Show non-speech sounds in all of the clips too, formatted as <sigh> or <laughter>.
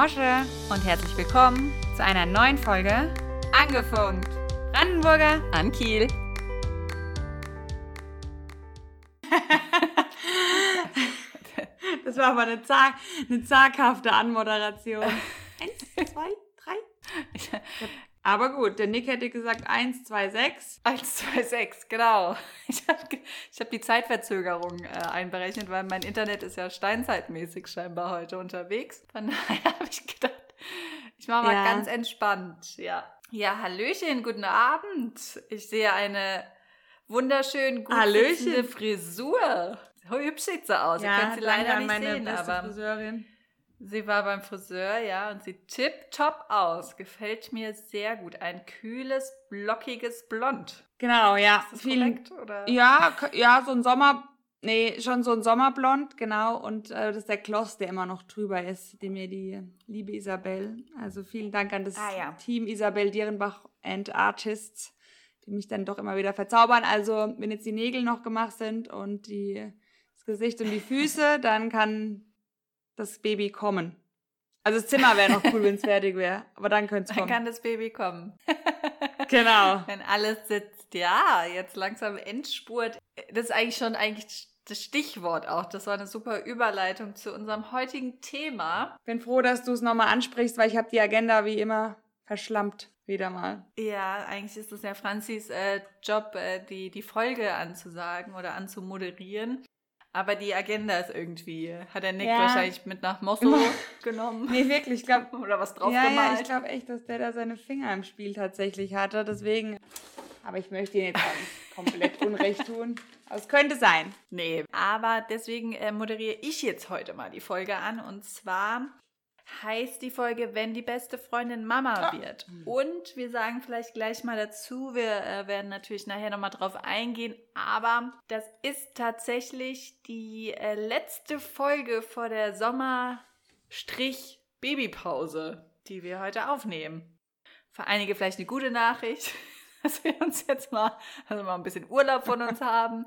Mosche und herzlich willkommen zu einer neuen Folge Angefunkt. Brandenburger an Kiel. <laughs> das war aber eine, zag eine zaghafte Anmoderation. Aber gut, der Nick hätte gesagt 1, 2, 6. 1, 2, 6, genau. <laughs> Ich habe ich hab die Zeitverzögerung äh, einberechnet, weil mein Internet ist ja steinzeitmäßig scheinbar heute unterwegs. Von <laughs> daher habe ich gedacht, ich mache mal ja. ganz entspannt. Ja. ja, Hallöchen, guten Abend. Ich sehe eine wunderschön gut Hallöchen. Frisur. Hübsch sieht sie aus. Ja, Ihr könnt sie leider nicht sehen, aber... Friseurin. Sie war beim Friseur, ja, und sieht tipptopp aus. Gefällt mir sehr gut. Ein kühles, blockiges Blond. Genau, ja. Ist das Viel, korrekt, oder? Ja, ja, so ein Sommer, nee, schon so ein Sommerblond, genau. Und äh, das ist der Gloss, der immer noch drüber ist, den mir die liebe Isabel. Also vielen Dank an das ah, ja. Team Isabel Dierenbach and Artists, die mich dann doch immer wieder verzaubern. Also, wenn jetzt die Nägel noch gemacht sind und die, das Gesicht und die Füße, dann kann das Baby kommen. Also das Zimmer wäre noch cool, wenn es <laughs> fertig wäre. Aber dann könnte es kommen. Dann kann das Baby kommen. <laughs> genau. Wenn alles sitzt. Ja, jetzt langsam Endspurt. Das ist eigentlich schon eigentlich das Stichwort auch. Das war eine super Überleitung zu unserem heutigen Thema. Bin froh, dass du es nochmal ansprichst, weil ich habe die Agenda wie immer verschlampt. Wieder mal. Ja, eigentlich ist es ja Franzis äh, Job, äh, die, die Folge anzusagen oder anzumoderieren. Aber die Agenda ist irgendwie, hat der Nick ja. wahrscheinlich mit nach Moskau genommen. Nee, wirklich, ich glaube. <laughs> Oder was drauf ja, gemalt. Ja, ich glaube echt, dass der da seine Finger im Spiel tatsächlich hatte. Deswegen. Aber ich möchte ihn jetzt auch nicht <laughs> komplett Unrecht tun. Aber es könnte sein. Nee, aber deswegen äh, moderiere ich jetzt heute mal die Folge an. Und zwar heißt die Folge, wenn die beste Freundin Mama ah. wird. Und wir sagen vielleicht gleich mal dazu, wir äh, werden natürlich nachher nochmal drauf eingehen, aber das ist tatsächlich die äh, letzte Folge vor der Sommer-Babypause, die wir heute aufnehmen. Für einige vielleicht eine gute Nachricht, <laughs> dass wir uns jetzt mal, also mal ein bisschen Urlaub von uns haben.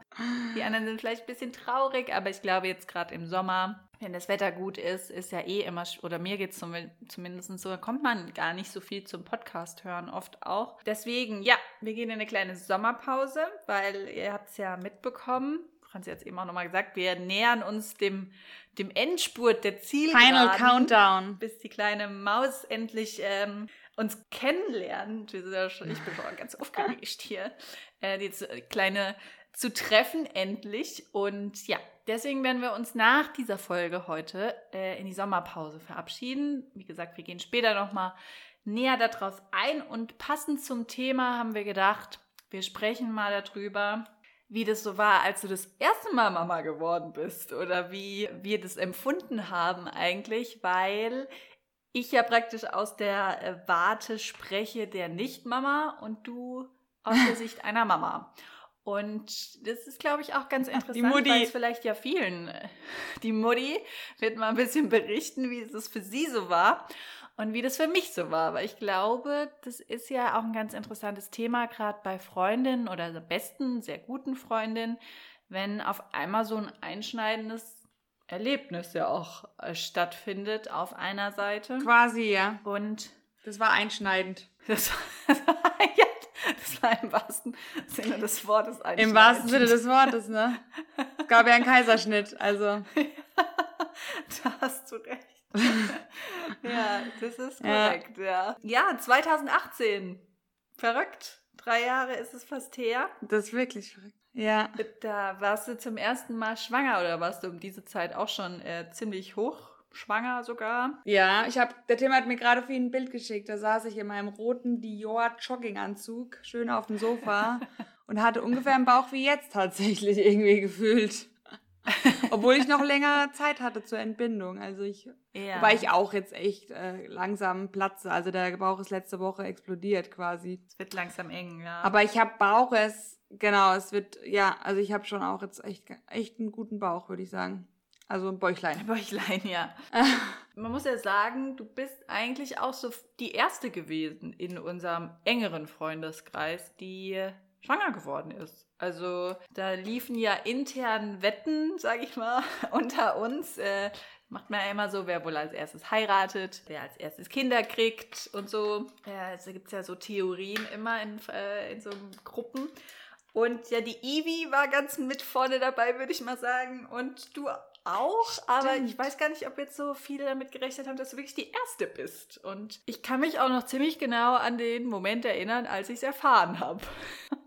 Die anderen sind vielleicht ein bisschen traurig, aber ich glaube jetzt gerade im Sommer wenn das Wetter gut ist, ist ja eh immer, oder mir geht es zum, zumindest so, da kommt man gar nicht so viel zum Podcast hören, oft auch. Deswegen, ja, wir gehen in eine kleine Sommerpause, weil ihr habt es ja mitbekommen. Franzi hat es eben auch nochmal gesagt, wir nähern uns dem, dem Endspurt der Zielgeraden. Final Countdown. Bis die kleine Maus endlich ähm, uns kennenlernt. Ich bin schon ganz aufgeregt hier. Äh, die kleine zu treffen endlich. Und ja, deswegen werden wir uns nach dieser Folge heute äh, in die Sommerpause verabschieden. Wie gesagt, wir gehen später nochmal näher darauf ein. Und passend zum Thema haben wir gedacht, wir sprechen mal darüber, wie das so war, als du das erste Mal Mama geworden bist oder wie wir das empfunden haben eigentlich, weil ich ja praktisch aus der äh, Warte spreche der Nicht-Mama und du aus der <laughs> Sicht einer Mama. Und das ist, glaube ich, auch ganz interessant, weil es vielleicht ja vielen, <laughs> die Mutti wird mal ein bisschen berichten, wie es für sie so war und wie das für mich so war. Aber ich glaube, das ist ja auch ein ganz interessantes Thema, gerade bei Freundinnen oder besten, sehr guten Freundinnen, wenn auf einmal so ein einschneidendes Erlebnis ja auch äh, stattfindet auf einer Seite. Quasi, ja. Und das war einschneidend. <laughs> Das, <laughs> ja, <laughs> das war im wahrsten Sinne des Wortes Im wahrsten Sinne des Wortes, ne? Es gab ja einen Kaiserschnitt, also. <laughs> da hast du recht. <laughs> ja, das ist korrekt, ja. ja. Ja, 2018. Verrückt. Drei Jahre ist es fast her. Das ist wirklich verrückt. Ja. Da warst du zum ersten Mal schwanger oder warst du um diese Zeit auch schon äh, ziemlich hoch schwanger sogar. Ja, ich habe, der Tim hat mir gerade für ihn ein Bild geschickt. Da saß ich in meinem roten Dior Jogginganzug, schön auf dem Sofa <laughs> und hatte ungefähr einen Bauch wie jetzt tatsächlich irgendwie gefühlt. <laughs> Obwohl ich noch länger Zeit hatte zur Entbindung. Also ich, ja. wobei ich auch jetzt echt äh, langsam platze. Also der Bauch ist letzte Woche explodiert quasi. Es wird langsam eng, ja. Aber ich habe Bauch es, genau, es wird, ja, also ich habe schon auch jetzt echt, echt einen guten Bauch, würde ich sagen. Also ein Bäuchlein. Ein Bäuchlein, ja. <laughs> Man muss ja sagen, du bist eigentlich auch so die erste gewesen in unserem engeren Freundeskreis, die schwanger geworden ist. Also da liefen ja intern Wetten, sag ich mal, <laughs> unter uns. Äh, macht man ja immer so, wer wohl als erstes heiratet, wer als erstes Kinder kriegt und so. Ja, also gibt es ja so Theorien immer in, äh, in so Gruppen. Und ja, die Ivi war ganz mit vorne dabei, würde ich mal sagen. Und du auch, Stimmt. aber ich weiß gar nicht, ob jetzt so viele damit gerechnet haben, dass du wirklich die Erste bist. Und ich kann mich auch noch ziemlich genau an den Moment erinnern, als ich es erfahren habe.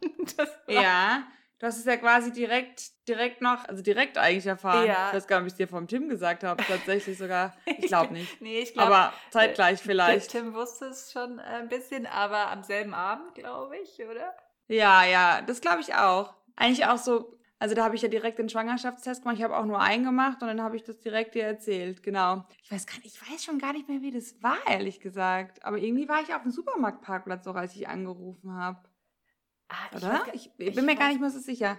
<laughs> ja, du hast es ja quasi direkt, direkt noch, also direkt eigentlich erfahren. Ja. Ich weiß gar nicht, ob ich es dir vom Tim gesagt habe, tatsächlich sogar. <laughs> Ich glaube nicht. nee, ich glaube. Aber zeitgleich vielleicht. Tim wusste es schon ein bisschen, aber am selben Abend, glaube ich, oder? Ja, ja, das glaube ich auch. Eigentlich auch so also da habe ich ja direkt den Schwangerschaftstest gemacht. Ich habe auch nur einen gemacht und dann habe ich das direkt dir erzählt. Genau. Ich weiß, gar nicht, ich weiß schon gar nicht mehr, wie das war, ehrlich gesagt. Aber irgendwie war ich auf dem Supermarktparkplatz auch, als ich angerufen habe. Ah, ich oder? Weiß, ich, ich, bin ich mir weiß, gar nicht mehr so sicher.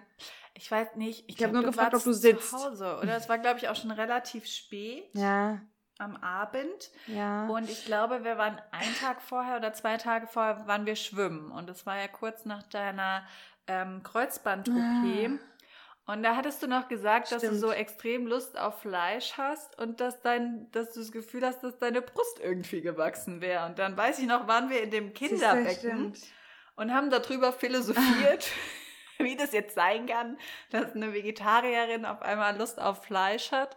Ich weiß nicht. Ich, ich habe nur gefragt, ob du sitzt. Zu Hause, oder? Es war, glaube ich, auch schon relativ spät. Ja. Am Abend. Ja. Und ich glaube, wir waren einen Tag vorher oder zwei Tage vorher waren wir schwimmen. Und es war ja kurz nach deiner ähm, Kreuzband-OP. Ah. Und da hattest du noch gesagt, Stimmt. dass du so extrem Lust auf Fleisch hast und dass dein, dass du das Gefühl hast, dass deine Brust irgendwie gewachsen wäre. Und dann weiß ich noch, waren wir in dem Kinderbecken und haben darüber philosophiert, <laughs> wie das jetzt sein kann, dass eine Vegetarierin auf einmal Lust auf Fleisch hat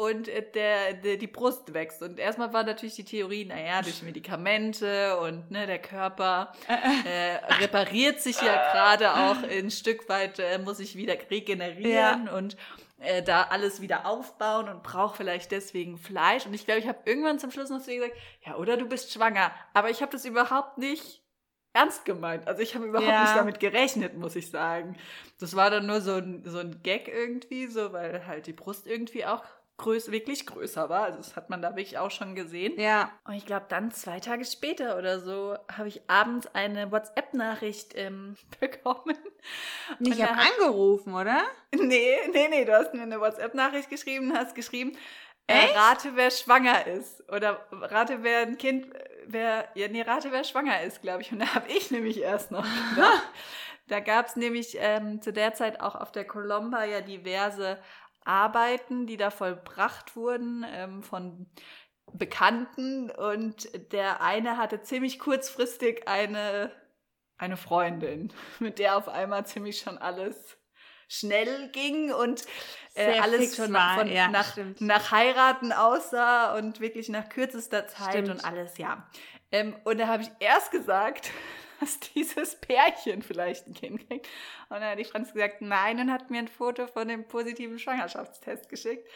und äh, der, der, die Brust wächst. Und erstmal war natürlich die Theorie, naja, durch Medikamente und ne, der Körper <laughs> äh, repariert sich ja gerade auch ein Stück weit, äh, muss sich wieder regenerieren ja. und äh, da alles wieder aufbauen und braucht vielleicht deswegen Fleisch. Und ich glaube, ich habe irgendwann zum Schluss noch zu ihr gesagt, ja, oder du bist schwanger. Aber ich habe das überhaupt nicht ernst gemeint. Also ich habe überhaupt ja. nicht damit gerechnet, muss ich sagen. Das war dann nur so ein, so ein Gag irgendwie, so, weil halt die Brust irgendwie auch größ wirklich größer war. Also das hat man da wirklich auch schon gesehen. Ja. Und ich glaube, dann zwei Tage später oder so habe ich abends eine WhatsApp-Nachricht ähm, <laughs> bekommen. Ich habe angerufen, oder? <laughs> Nee, nee, nee, du hast mir eine WhatsApp-Nachricht geschrieben, hast geschrieben, äh, rate, wer schwanger ist. Oder rate, wer ein Kind, wer, ja, nee, rate, wer schwanger ist, glaube ich. Und da habe ich nämlich erst noch <laughs> gedacht. Da gab es nämlich ähm, zu der Zeit auch auf der Colomba ja diverse Arbeiten, die da vollbracht wurden ähm, von Bekannten. Und der eine hatte ziemlich kurzfristig eine, eine Freundin, <laughs> mit der auf einmal ziemlich schon alles schnell ging und äh, alles schon war, von, ja, nach, nach Heiraten aussah und wirklich nach kürzester Zeit stimmt. und alles, ja. Ähm, und da habe ich erst gesagt, <laughs> dass dieses Pärchen vielleicht ein Kind kriegt. Und dann hat die Franz gesagt, nein, und hat mir ein Foto von dem positiven Schwangerschaftstest geschickt.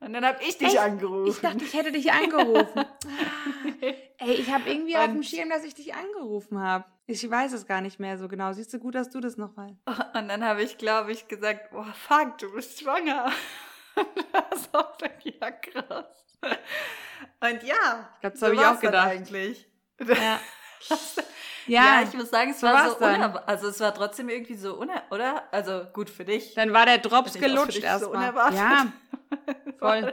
Und dann habe ich dich Echt? angerufen. Ich dachte, ich hätte dich angerufen. <laughs> Ey, ich habe irgendwie und auf dem Schirm, dass ich dich angerufen habe. Ich weiß es gar nicht mehr so genau. Siehst du gut, dass du das nochmal. <laughs> Und dann habe ich, glaube ich, gesagt, boah, fuck, du bist schwanger. <laughs> das war ja krass. Und ja, ich glaube, das so habe ich auch gedacht. Eigentlich. Ja. Ja, ja, ich muss sagen, es war so unerwartet. Also es war trotzdem irgendwie so unerwartet, oder? Also gut für dich. Dann war der Drops gelutscht erstmal. So ja. Voll.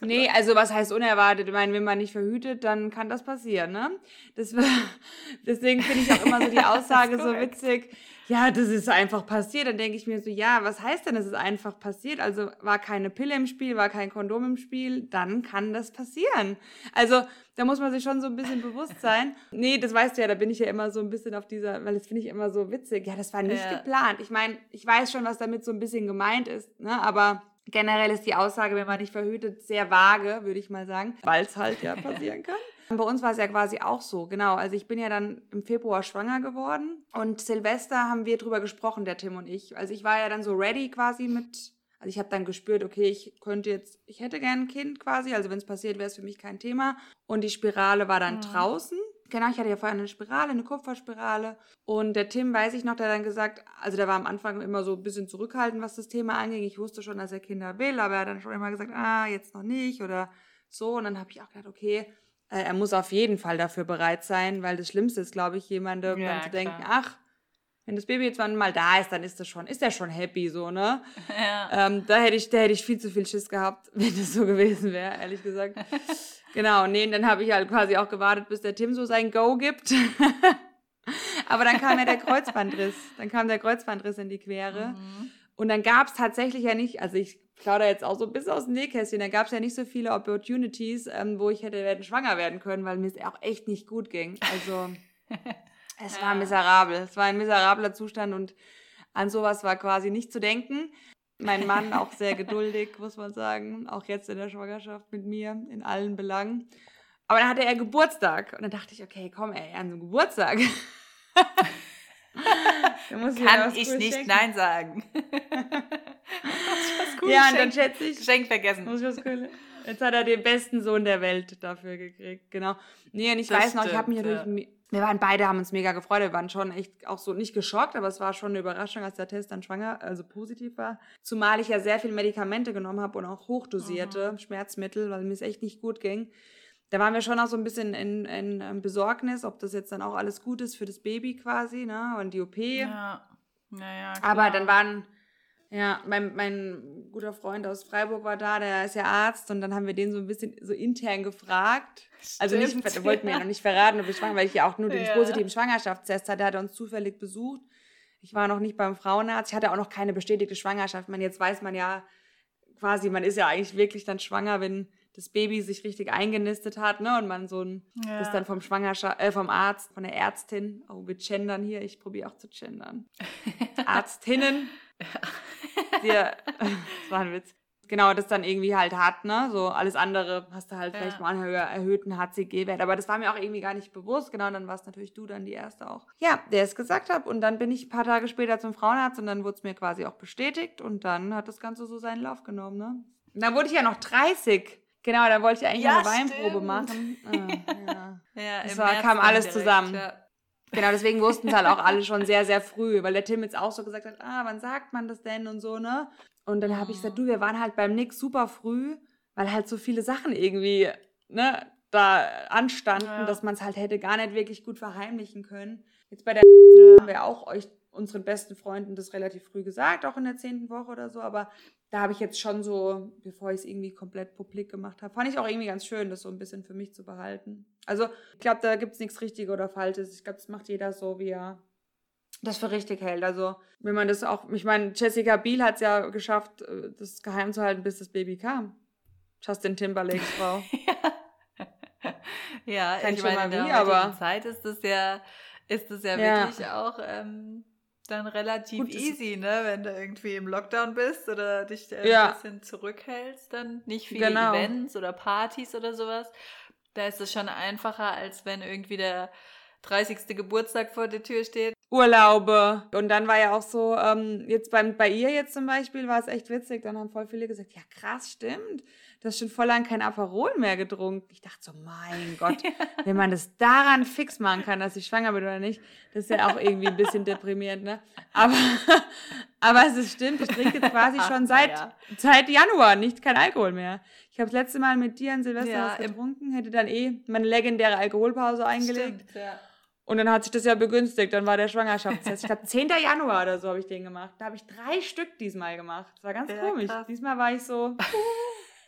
Nee, also was heißt unerwartet? Ich meine, wenn man nicht verhütet, dann kann das passieren, ne? Das, <laughs> deswegen finde ich auch immer so die <laughs> Aussage so witzig ja, das ist einfach passiert. Dann denke ich mir so, ja, was heißt denn, es ist einfach passiert? Also war keine Pille im Spiel, war kein Kondom im Spiel, dann kann das passieren. Also da muss man sich schon so ein bisschen bewusst sein. <laughs> Nee, das weißt du ja, da bin ich ja immer so ein bisschen auf dieser, weil das finde ich immer so witzig. Ja, das war nicht ja. geplant. Ich meine, ich weiß schon, was damit so ein bisschen gemeint ist, ne? aber generell ist die Aussage, wenn man nicht verhütet, sehr vage, würde ich mal sagen, weil es halt ja passieren kann. <laughs> Bei uns war es ja quasi auch so, genau. Also ich bin ja dann im Februar schwanger geworden und Silvester haben wir drüber gesprochen, der Tim und ich. Also ich war ja dann so ready quasi mit, also ich habe dann gespürt, okay, ich könnte jetzt, ich hätte gern ein Kind quasi, also wenn es passiert, wäre es für mich kein Thema. Und die Spirale war dann mhm. draußen. Genau, ich hatte ja vorher eine Spirale, eine Kupferspirale. Und der Tim, weiß ich noch, der hat dann gesagt, also der war am Anfang immer so ein bisschen zurückhaltend, was das Thema anging. Ich wusste schon, dass er Kinder will, aber er hat dann schon immer gesagt, ah, jetzt noch nicht oder so. Und dann habe ich auch gedacht, okay, äh, er muss auf jeden Fall dafür bereit sein, weil das Schlimmste ist, glaube ich, jemandem ja, dann zu klar. denken, ach, wenn das Baby jetzt mal da ist, dann ist das schon, ist er schon happy, so, ne? <laughs> Ja. Ähm, da hätte ich, da hätte ich viel zu viel Schiss gehabt, <laughs> wenn das so gewesen wäre, ehrlich gesagt. <laughs> genau, nee, dann habe ich halt quasi auch gewartet, bis der Tim so sein Go gibt. Aber dann kam ja der Kreuzbandriss. Dann kam der Kreuzbandriss in die Quere. Mhm. Und dann gab es tatsächlich ja nicht, also ich plaudere jetzt auch so bisschen aus dem Nähkästchen, da gab es ja nicht so viele Opportunities, ähm, wo ich hätte werden schwanger werden können, weil mir es auch echt nicht gut ging. Also es war miserabel. Es war ein miserabler Zustand und an sowas war quasi nicht zu denken. Mein Mann auch sehr <laughs> geduldig, muss man sagen. Auch jetzt in der Schwangerschaft mit mir, in allen Belangen. Aber dann hatte er Geburtstag. Und dann dachte ich, okay, komm, ey, an so Geburtstag. <laughs> Kann ich nicht schenken. Nein sagen. <laughs> ja, und dann schätze ich. Geschenk vergessen. Muss ich was Jetzt hat er den besten Sohn der Welt dafür gekriegt, genau. Nee, und ich das weiß stimmt, noch, ich habe mich natürlich, wir waren beide, haben uns mega gefreut, wir waren schon echt auch so nicht geschockt, aber es war schon eine Überraschung, als der Test dann schwanger, also positiv war. Zumal ich ja sehr viele Medikamente genommen habe und auch hochdosierte mhm. Schmerzmittel, weil mir es echt nicht gut ging. Da waren wir schon auch so ein bisschen in, in, in Besorgnis, ob das jetzt dann auch alles gut ist für das Baby quasi, ne, und die OP. Ja. Naja, aber dann waren ja, mein, mein guter Freund aus Freiburg war da, der ist ja Arzt und dann haben wir den so ein bisschen so intern gefragt. Stimmt, also nicht, wollte mir ja noch nicht verraten, ob ich schwanger, weil ich ja auch nur den positiven Schwangerschaftstest hatte, der hat uns zufällig besucht. Ich war noch nicht beim Frauenarzt, ich hatte auch noch keine bestätigte Schwangerschaft. Man, jetzt weiß man ja quasi, man ist ja eigentlich wirklich dann schwanger, wenn das Baby sich richtig eingenistet hat, ne? Und man so ein, ja. ist dann vom Schwangerschaft, äh, vom Arzt, von der Ärztin, oh, wir gendern hier, ich probiere auch zu gendern. <laughs> Arztinnen <laughs> dir, das war ein Witz. Genau, das dann irgendwie halt hat, ne? So alles andere hast du halt ja. vielleicht mal einen erhöhten HCG-Wert. Aber das war mir auch irgendwie gar nicht bewusst. Genau, dann warst natürlich du dann die erste auch. Ja, der es gesagt hat. Und dann bin ich ein paar Tage später zum Frauenarzt und dann wurde es mir quasi auch bestätigt. Und dann hat das Ganze so seinen Lauf genommen, ne? Und dann wurde ich ja noch 30. Genau, da wollte ich eigentlich ja, eine Weinprobe machen. Ah, <laughs> ja, ja es war, kam alles direkt, zusammen. Ja. Genau, deswegen wussten es halt auch alle schon sehr, sehr früh, weil der Tim jetzt auch so gesagt hat, ah, wann sagt man das denn und so, ne? Und dann habe ich gesagt, du, wir waren halt beim Nick super früh, weil halt so viele Sachen irgendwie, ne, da anstanden, ja. dass man es halt hätte gar nicht wirklich gut verheimlichen können. Jetzt bei der ja. haben wir auch euch unseren besten Freunden das relativ früh gesagt, auch in der zehnten Woche oder so, aber da habe ich jetzt schon so, bevor ich es irgendwie komplett publik gemacht habe, fand ich auch irgendwie ganz schön, das so ein bisschen für mich zu behalten. Also ich glaube, da gibt es nichts Richtiges oder Falsches. Ich glaube, das macht jeder so, wie er das für richtig hält. Also wenn man das auch, ich meine, Jessica Biel hat es ja geschafft, äh, das geheim zu halten, bis das Baby kam. Justin Timberlakes <laughs> Frau. ja, Kein ich meine, in der Zeit ist das ja, ist das ja, ja. wirklich auch ähm, dann relativ Gut, easy, ne? Wenn du irgendwie im Lockdown bist oder dich äh, ja. ein bisschen zurückhältst, dann nicht viele genau. Events oder Partys oder sowas. Da ist es schon einfacher, als wenn irgendwie der 30. Geburtstag vor der Tür steht. Urlaube. Und dann war ja auch so, ähm, jetzt beim, bei ihr jetzt zum Beispiel war es echt witzig. Dann haben voll viele gesagt, ja krass, stimmt du hast schon voll lang kein Aperol mehr getrunken. Ich dachte so, mein <laughs> Gott, wenn man das daran fix machen kann, dass ich schwanger bin oder nicht, das ist ja auch irgendwie ein bisschen deprimierend, ne? Aber, <laughs> aber es ist stimmt, ich trinke jetzt quasi <laughs> schon seit, ja. seit Januar nicht kein Alkohol mehr. Ich habe das letzte Mal mit dir an Silvester ja, was getrunken, hätte dann eh meine legendäre Alkoholpause eingelegt. Stimmt, ja. Und dann hat sich das ja begünstigt, dann war der Schwangerschaftstest. Ich glaube, 10. Januar oder so habe ich den gemacht. Da habe ich drei Stück diesmal gemacht. Das war ganz ja, komisch. Krass. Diesmal war ich so.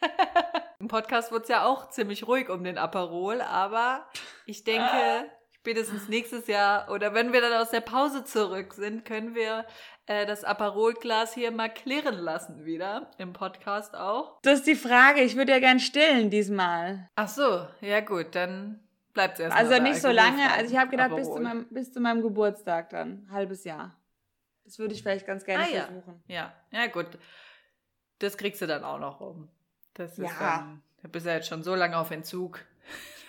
<laughs> Im Podcast wird es ja auch ziemlich ruhig um den Aperol, aber ich denke, spätestens nächstes Jahr oder wenn wir dann aus der Pause zurück sind, können wir äh, das Aperolglas hier mal klirren lassen wieder im Podcast auch. Das ist die Frage. Ich würde ja gern stillen diesmal. Ach so, ja gut, dann bleibt es erstmal. Also nicht so lange. Also ich habe gedacht, bis zu, meinem, bis zu meinem Geburtstag dann, halbes Jahr. Das würde ich vielleicht ganz gerne ah, versuchen. Ja. ja, ja gut. Das kriegst du dann auch noch rum. Das ist ja. dann, du bist ja jetzt schon so lange auf Entzug.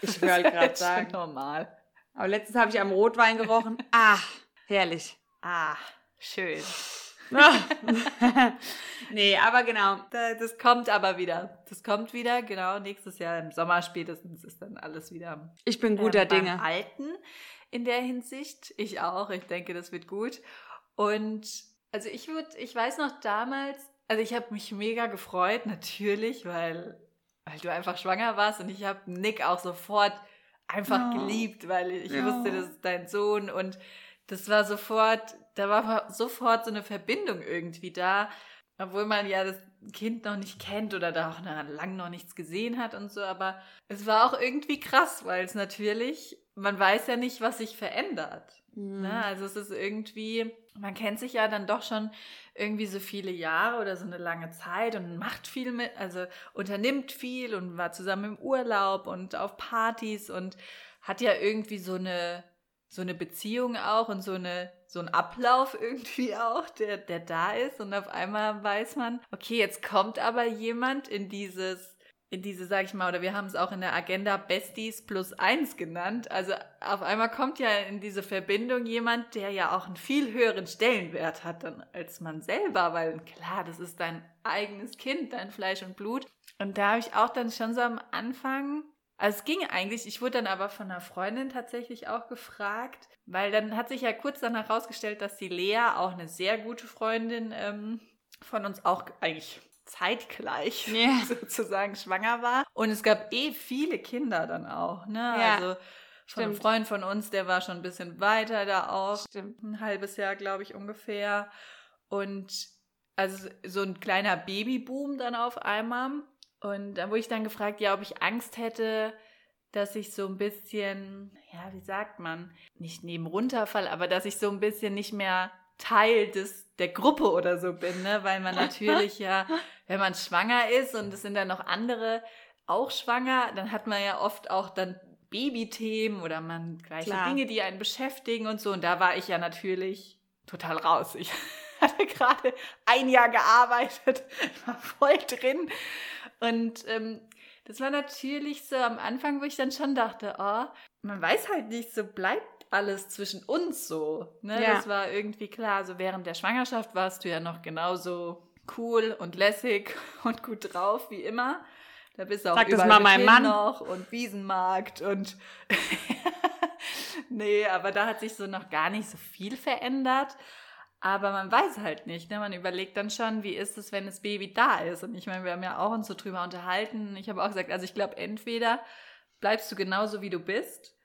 Ich will gerade <laughs> sagen. normal. Aber letztens habe ich am Rotwein gerochen. <laughs> Ah, herrlich. Ah, schön. <laughs> nee, aber genau. Das kommt aber wieder. Das kommt wieder, genau. Nächstes Jahr im Sommer spätestens ist dann alles wieder. Ich bin guter ähm, Dinge. Alten in der Hinsicht. Ich auch. Ich denke, das wird gut. Und also ich würde, ich weiß noch damals, also ich habe mich mega gefreut, natürlich, weil, weil du einfach schwanger warst und ich habe Nick auch sofort einfach ja. geliebt, weil ich ja. wusste, das ist dein Sohn und das war sofort, da war sofort so eine Verbindung irgendwie da, obwohl man ja das Kind noch nicht kennt oder da auch lang noch nichts gesehen hat und so, aber es war auch irgendwie krass, weil es natürlich man weiß ja nicht, was sich verändert. Mhm. Ne? Also es ist irgendwie, man kennt sich ja dann doch schon irgendwie so viele Jahre oder so eine lange Zeit und macht viel mit, also unternimmt viel und war zusammen im Urlaub und auf Partys und hat ja irgendwie so eine so eine Beziehung auch und so eine so ein Ablauf <laughs> irgendwie auch, der der da ist. Und auf einmal weiß man, okay, jetzt kommt aber jemand in dieses in diese, sag ich mal, oder wir haben es auch in der Agenda Besties plus eins genannt. Also auf einmal kommt ja in diese Verbindung jemand, der ja auch einen viel höheren Stellenwert hat dann als man selber, weil klar, das ist dein eigenes Kind, dein Fleisch und Blut. Und da habe ich auch dann schon so am Anfang, also es ging eigentlich, ich wurde dann aber von einer Freundin tatsächlich auch gefragt, weil dann hat sich ja kurz danach herausgestellt, dass die Lea auch eine sehr gute Freundin ähm, von uns auch eigentlich zeitgleich yeah. <laughs> sozusagen schwanger war. Und es gab eh viele Kinder dann auch. Ne? Ja. Also von einem Freund von uns, der war schon ein bisschen weiter da auch. Stimmt. Ein halbes Jahr, glaube ich, ungefähr. Und also so ein kleiner Babyboom dann auf einmal. Und da wurde ich dann gefragt, ja, ob ich Angst hätte, dass ich so ein bisschen, ja, wie sagt man, nicht neben runterfall, aber dass ich so ein bisschen nicht mehr Teil des, der Gruppe oder so bin, ne? weil man natürlich ja, <laughs> wenn man schwanger ist und es sind dann noch andere auch schwanger, dann hat man ja oft auch dann Babythemen oder man gleiche Klar. Dinge, die einen beschäftigen und so. Und da war ich ja natürlich total raus. Ich <laughs> hatte gerade ein Jahr gearbeitet, <laughs> war voll drin. Und ähm, das war natürlich so am Anfang, wo ich dann schon dachte, oh, man weiß halt nicht, so bleibt alles zwischen uns so. Ne? Ja. Das war irgendwie klar. So während der Schwangerschaft warst du ja noch genauso cool und lässig <laughs> und gut drauf wie immer. Da bist du auch Sag überall das mal meinem Mann noch und Wiesenmarkt und <laughs> nee, aber da hat sich so noch gar nicht so viel verändert. Aber man weiß halt nicht, ne? Man überlegt dann schon, wie ist es, wenn das Baby da ist? Und ich meine, wir haben ja auch uns so drüber unterhalten. Ich habe auch gesagt, also ich glaube, entweder bleibst du genauso, wie du bist,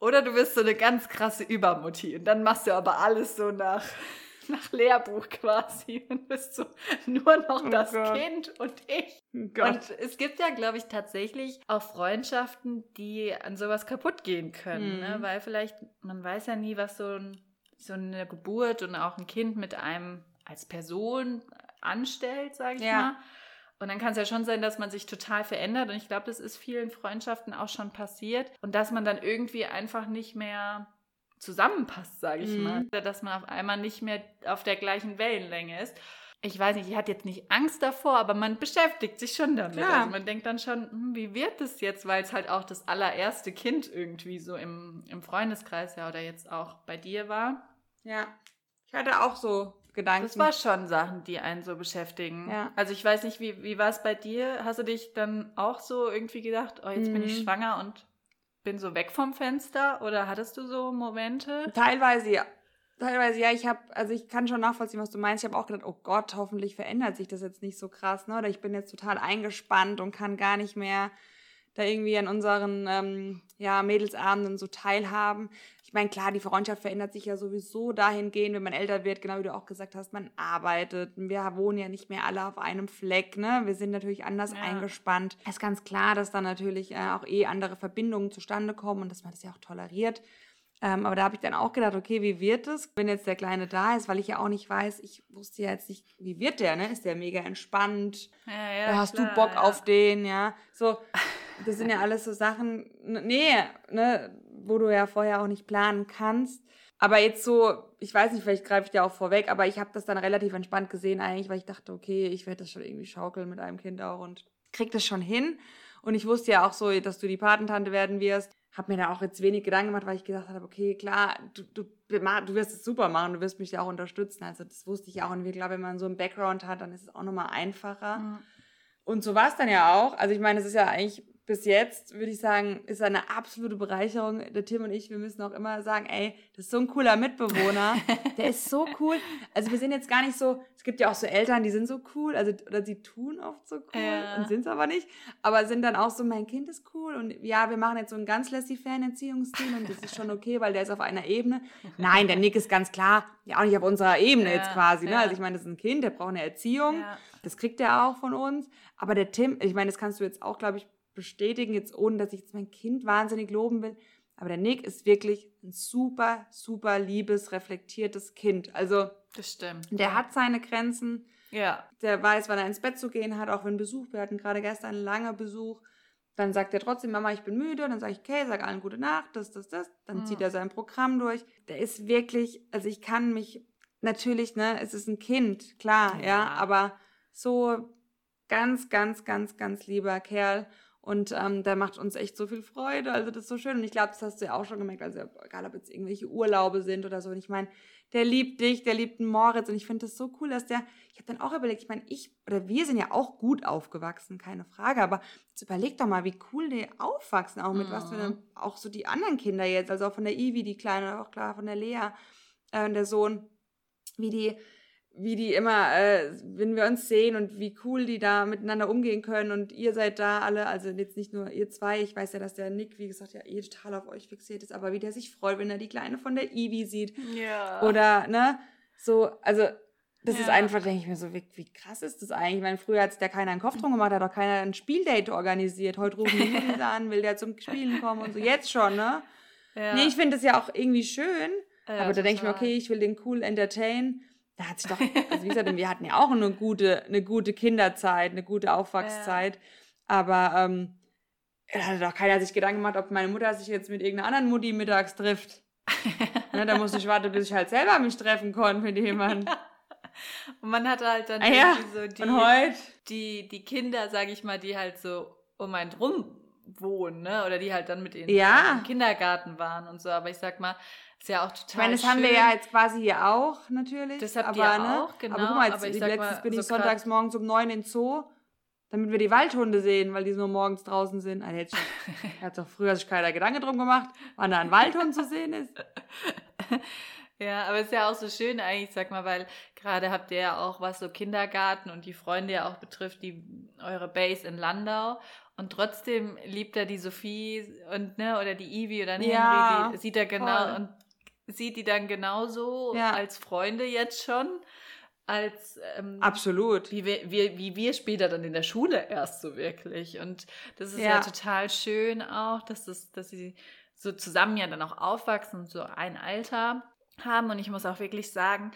oder du bist so eine ganz krasse Übermutti und dann machst du aber alles so nach, <laughs> nach Lehrbuch quasi und bist so nur noch oh das Gott. Kind und ich. Oh und es gibt ja, glaube ich, tatsächlich auch Freundschaften, die an sowas kaputt gehen können, ne? mhm. ne? weil vielleicht, man weiß ja nie, was so, ein, so eine Geburt und auch ein Kind mit einem als Person anstellt, sage ich ja. mal. Und dann kann es ja schon sein, dass man sich total verändert. Und ich glaube, das ist vielen Freundschaften auch schon passiert. Und dass man dann irgendwie einfach nicht mehr zusammenpasst, sage ich mhm. mal. Dass man auf einmal nicht mehr auf der gleichen Wellenlänge ist. Ich weiß nicht, ich hatte jetzt nicht Angst davor, aber man beschäftigt sich schon damit. Klar. Also man denkt dann schon, hm, wie wird das jetzt, weil es halt auch das allererste Kind irgendwie so im, im Freundeskreis ja oder jetzt auch bei dir war. Ja, ich hatte auch so Gedanken. Das war schon Sachen, die einen so beschäftigen. Ja. Also ich weiß nicht, wie, wie war es bei dir? Hast du dich dann auch so irgendwie gedacht, oh, jetzt mhm. bin ich mhm. schwanger und bin so weg vom Fenster? Oder hattest du so Momente? Teilweise ja. Teilweise ja, ich habe, also ich kann schon nachvollziehen, was du meinst. Ich habe auch gedacht, oh Gott, hoffentlich verändert sich das jetzt nicht so krass, ne? Oder ich bin jetzt total eingespannt und kann gar nicht mehr da irgendwie an unseren ähm, ja, Mädelsabenden so teilhaben. Ich meine, klar, die Freundschaft verändert sich ja sowieso dahingehend, wenn man älter wird, genau wie du auch gesagt hast, man arbeitet. Wir wohnen ja nicht mehr alle auf einem Fleck, ne? Wir sind natürlich anders ja. eingespannt. Es ist ganz klar, dass da natürlich äh, auch eh andere Verbindungen zustande kommen und dass man das ja auch toleriert. Ähm, aber da habe ich dann auch gedacht, okay, wie wird es, wenn jetzt der Kleine da ist, weil ich ja auch nicht weiß, ich wusste ja jetzt nicht, wie wird der, ne? Ist der mega entspannt? Ja, ja, Hast klar, du Bock ja. auf den, ja? So, das sind ja alles so Sachen, nee, ne, wo du ja vorher auch nicht planen kannst. Aber jetzt so, ich weiß nicht, vielleicht greife ich dir auch vorweg, aber ich habe das dann relativ entspannt gesehen eigentlich, weil ich dachte, okay, ich werde das schon irgendwie schaukeln mit einem Kind auch und krieg das schon hin. Und ich wusste ja auch so, dass du die Patentante werden wirst. Hab mir da auch jetzt wenig Gedanken gemacht, weil ich gedacht habe, okay, klar, du, du, du wirst es super machen, du wirst mich ja auch unterstützen. Also das wusste ich auch. Und ich glaube, wenn man so einen Background hat, dann ist es auch nochmal einfacher. Mhm. Und so war es dann ja auch. Also ich meine, es ist ja eigentlich bis jetzt, würde ich sagen, ist eine absolute Bereicherung. Der Tim und ich, wir müssen auch immer sagen, ey, das ist so ein cooler Mitbewohner. Der ist so cool. Also wir sind jetzt gar nicht so, es gibt ja auch so Eltern, die sind so cool, also oder sie tun oft so cool ja. und sind es aber nicht, aber sind dann auch so, mein Kind ist cool und ja, wir machen jetzt so einen ganz laissez-faire-Erziehungsstil und das ist schon okay, weil der ist auf einer Ebene. Nein, der Nick ist ganz klar, ja auch nicht auf unserer Ebene ja, jetzt quasi. Ne? Also ich meine, das ist ein Kind, der braucht eine Erziehung. Das kriegt er auch von uns. Aber der Tim, ich meine, das kannst du jetzt auch, glaube ich, bestätigen, jetzt ohne dass ich jetzt mein Kind wahnsinnig loben will. Aber der Nick ist wirklich ein super, super liebes, reflektiertes Kind. Also, das stimmt. Der hat seine Grenzen. Ja. Der weiß, wann er ins Bett zu gehen hat, auch wenn Besuch, wir hatten gerade gestern einen langen Besuch. Dann sagt er trotzdem, Mama, ich bin müde. Dann sage ich, okay, sag allen gute Nacht, das, das, das. Dann mhm. zieht er sein Programm durch. Der ist wirklich, also ich kann mich, natürlich, ne, es ist ein Kind, klar, ja, ja aber so ganz, ganz, ganz, ganz lieber Kerl. Und ähm, der macht uns echt so viel Freude. Also das ist so schön. Und ich glaube, das hast du ja auch schon gemerkt. Also egal, ob jetzt irgendwelche Urlaube sind oder so. Und ich meine, der liebt dich, der liebt den Moritz. Und ich finde das so cool, dass der, ich habe dann auch überlegt, ich meine, ich oder wir sind ja auch gut aufgewachsen, keine Frage. Aber jetzt überleg doch mal, wie cool die aufwachsen, auch mit mhm. was für eine, auch so die anderen Kinder jetzt. Also auch von der Ivi, die Kleine, auch klar von der Lea, äh, der Sohn, wie die wie die immer, äh, wenn wir uns sehen und wie cool die da miteinander umgehen können und ihr seid da alle, also jetzt nicht nur ihr zwei, ich weiß ja, dass der Nick, wie gesagt, ja eh total auf euch fixiert ist, aber wie der sich freut, wenn er die Kleine von der Ivy sieht. Ja. Oder, ne, so, also das ja. ist einfach, denke ich mir so, wie, wie krass ist das eigentlich? Ich meine, früher hat da keiner einen Kopf drum gemacht, hat doch keiner ein Spieldate organisiert. Heute rufen die Mädels <laughs> an, will der zum Spielen kommen und so. Jetzt schon, ne? Ja. Nee, ich finde das ja auch irgendwie schön. Ja, aber da denke ich mir, okay, ich will den cool entertain da hat sich doch, also wie gesagt, wir hatten ja auch eine gute, eine gute Kinderzeit, eine gute Aufwachszeit. Ja. Aber ähm, da hat doch keiner sich Gedanken gemacht, ob meine Mutter sich jetzt mit irgendeiner anderen Mutti mittags trifft. <laughs> ne, da musste ich warten, bis ich halt selber mich treffen konnte mit jemandem. Und man hatte halt dann ah, ja. so die, die, die Kinder, sag ich mal, die halt so um einen drum wohnen, ne? Oder die halt dann mit ihnen ja. im Kindergarten waren und so. Aber ich sag mal, ist ja auch total. Ich meine, das schön. haben wir ja jetzt quasi hier auch natürlich. Das habt aber, ihr ne? auch, genau. Aber guck mal, jetzt, letztens mal, bin ich so sonntags morgens um neun in Zoo, damit wir die Waldhunde sehen, weil die nur morgens draußen sind. Also jetzt <laughs> hat doch früher sich keiner Gedanken drum gemacht, wann da ein Waldhund zu sehen ist. <laughs> Ja, aber es ist ja auch so schön eigentlich, sag mal, weil gerade habt ihr ja auch, was so Kindergarten und die Freunde ja auch betrifft, die eure Base in Landau. Und trotzdem liebt er die Sophie und ne, oder die Ivy oder ja, Henry, die sieht er genau voll. und sieht die dann genauso ja. als Freunde jetzt schon, als ähm, absolut wie wir, wie, wie wir später dann in der Schule erst so wirklich. Und das ist ja, ja total schön auch, dass das, dass sie so zusammen ja dann auch aufwachsen und so ein Alter haben. Und ich muss auch wirklich sagen,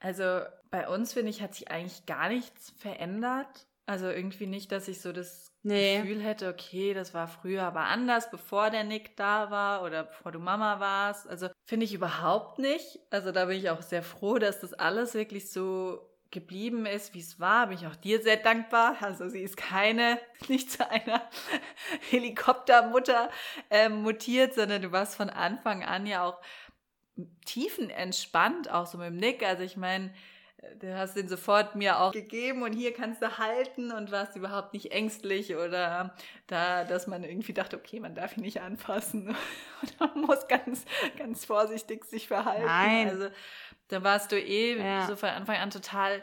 also bei uns finde ich hat sich eigentlich gar nichts verändert. Also irgendwie nicht, dass ich so das nee. Gefühl hätte, okay, das war früher aber anders, bevor der Nick da war oder bevor du Mama warst. Also finde ich überhaupt nicht. Also da bin ich auch sehr froh, dass das alles wirklich so geblieben ist, wie es war, bin ich auch dir sehr dankbar. Also sie ist keine, <laughs> nicht zu einer <laughs> Helikoptermutter äh, mutiert, sondern du warst von Anfang an ja auch tiefenentspannt, auch so mit dem Nick. Also ich meine, du hast den sofort mir auch gegeben und hier kannst du halten und warst überhaupt nicht ängstlich oder da, dass man irgendwie dachte, okay, man darf ihn nicht anfassen <laughs> und man muss ganz, ganz vorsichtig sich verhalten. Nein. Also da warst du eh ja. so von Anfang an total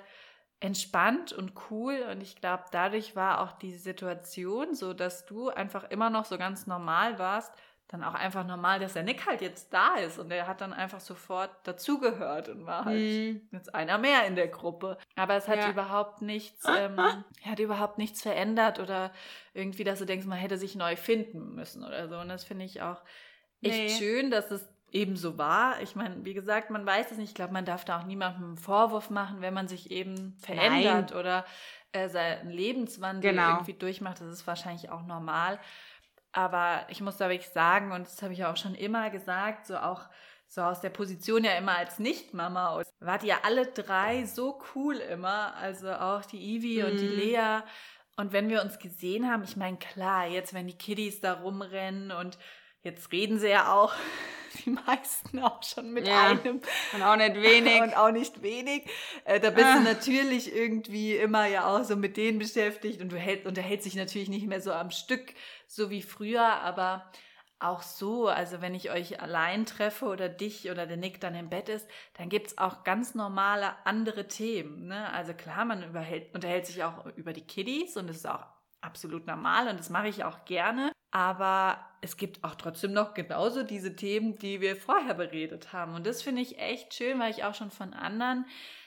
entspannt und cool und ich glaube, dadurch war auch die Situation so, dass du einfach immer noch so ganz normal warst dann auch einfach normal, dass der Nick halt jetzt da ist und er hat dann einfach sofort dazugehört und war halt mhm. jetzt einer mehr in der Gruppe. Aber es hat ja. überhaupt nichts, ähm, <laughs> hat überhaupt nichts verändert oder irgendwie, dass du denkst, man hätte sich neu finden müssen oder so. Und das finde ich auch echt nee. schön, dass es eben so war. Ich meine, wie gesagt, man weiß es nicht. Ich glaube, man darf da auch niemandem einen Vorwurf machen, wenn man sich eben verändert Nein. oder äh, seinen Lebenswandel genau. irgendwie durchmacht. Das ist wahrscheinlich auch normal. Aber ich muss da wirklich sagen, und das habe ich auch schon immer gesagt, so auch so aus der Position ja immer als Nicht-Mama, wart ihr alle drei so cool immer, also auch die Ivi mhm. und die mhm. Lea. Und wenn wir uns gesehen haben, ich meine, klar, jetzt wenn die Kiddies da rumrennen und jetzt reden sie ja auch, <laughs> die meisten auch schon mit ja, einem. Und auch nicht wenig. <laughs> Und auch nicht wenig. Äh, da bist ah. du natürlich irgendwie immer ja auch so mit denen beschäftigt und du hält, unterhältst dich natürlich nicht mehr so am Stück, so wie früher, aber auch so, also wenn ich euch allein treffe oder dich oder der Nick dann im Bett ist, dann gibt's auch ganz normale andere Themen. Ne? Also klar, man überhält, unterhält sich auch über die Kiddies und das ist auch absolut normal und das mache ich auch gerne. Aber es gibt auch trotzdem noch genauso diese Themen, die wir vorher beredet haben. Und das finde ich echt schön, weil ich auch schon von anderen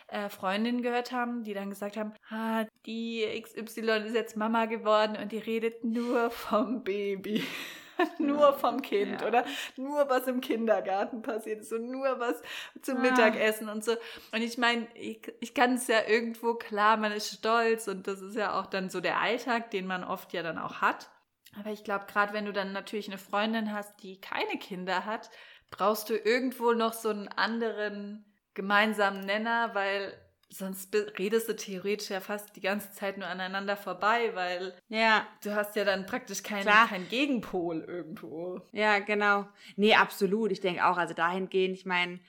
äh, Freundinnen gehört haben, die dann gesagt haben, ah, die XY ist jetzt Mama geworden und die redet nur vom Baby. <laughs> nur vom Kind ja. oder nur was im Kindergarten passiert ist und nur was zum ah. Mittagessen und so. Und ich meine, ich, ich kann es ja irgendwo klar, man ist stolz und das ist ja auch dann so der Alltag, den man oft ja dann auch hat. Aber ich glaube, gerade wenn du dann natürlich eine Freundin hast, die keine Kinder hat, brauchst du irgendwo noch so einen anderen gemeinsamen Nenner, weil sonst redest du theoretisch ja fast die ganze Zeit nur aneinander vorbei, weil ja. du hast ja dann praktisch keinen kein Gegenpol irgendwo. Ja, genau. Nee, absolut. Ich denke auch, also dahingehend, ich meine,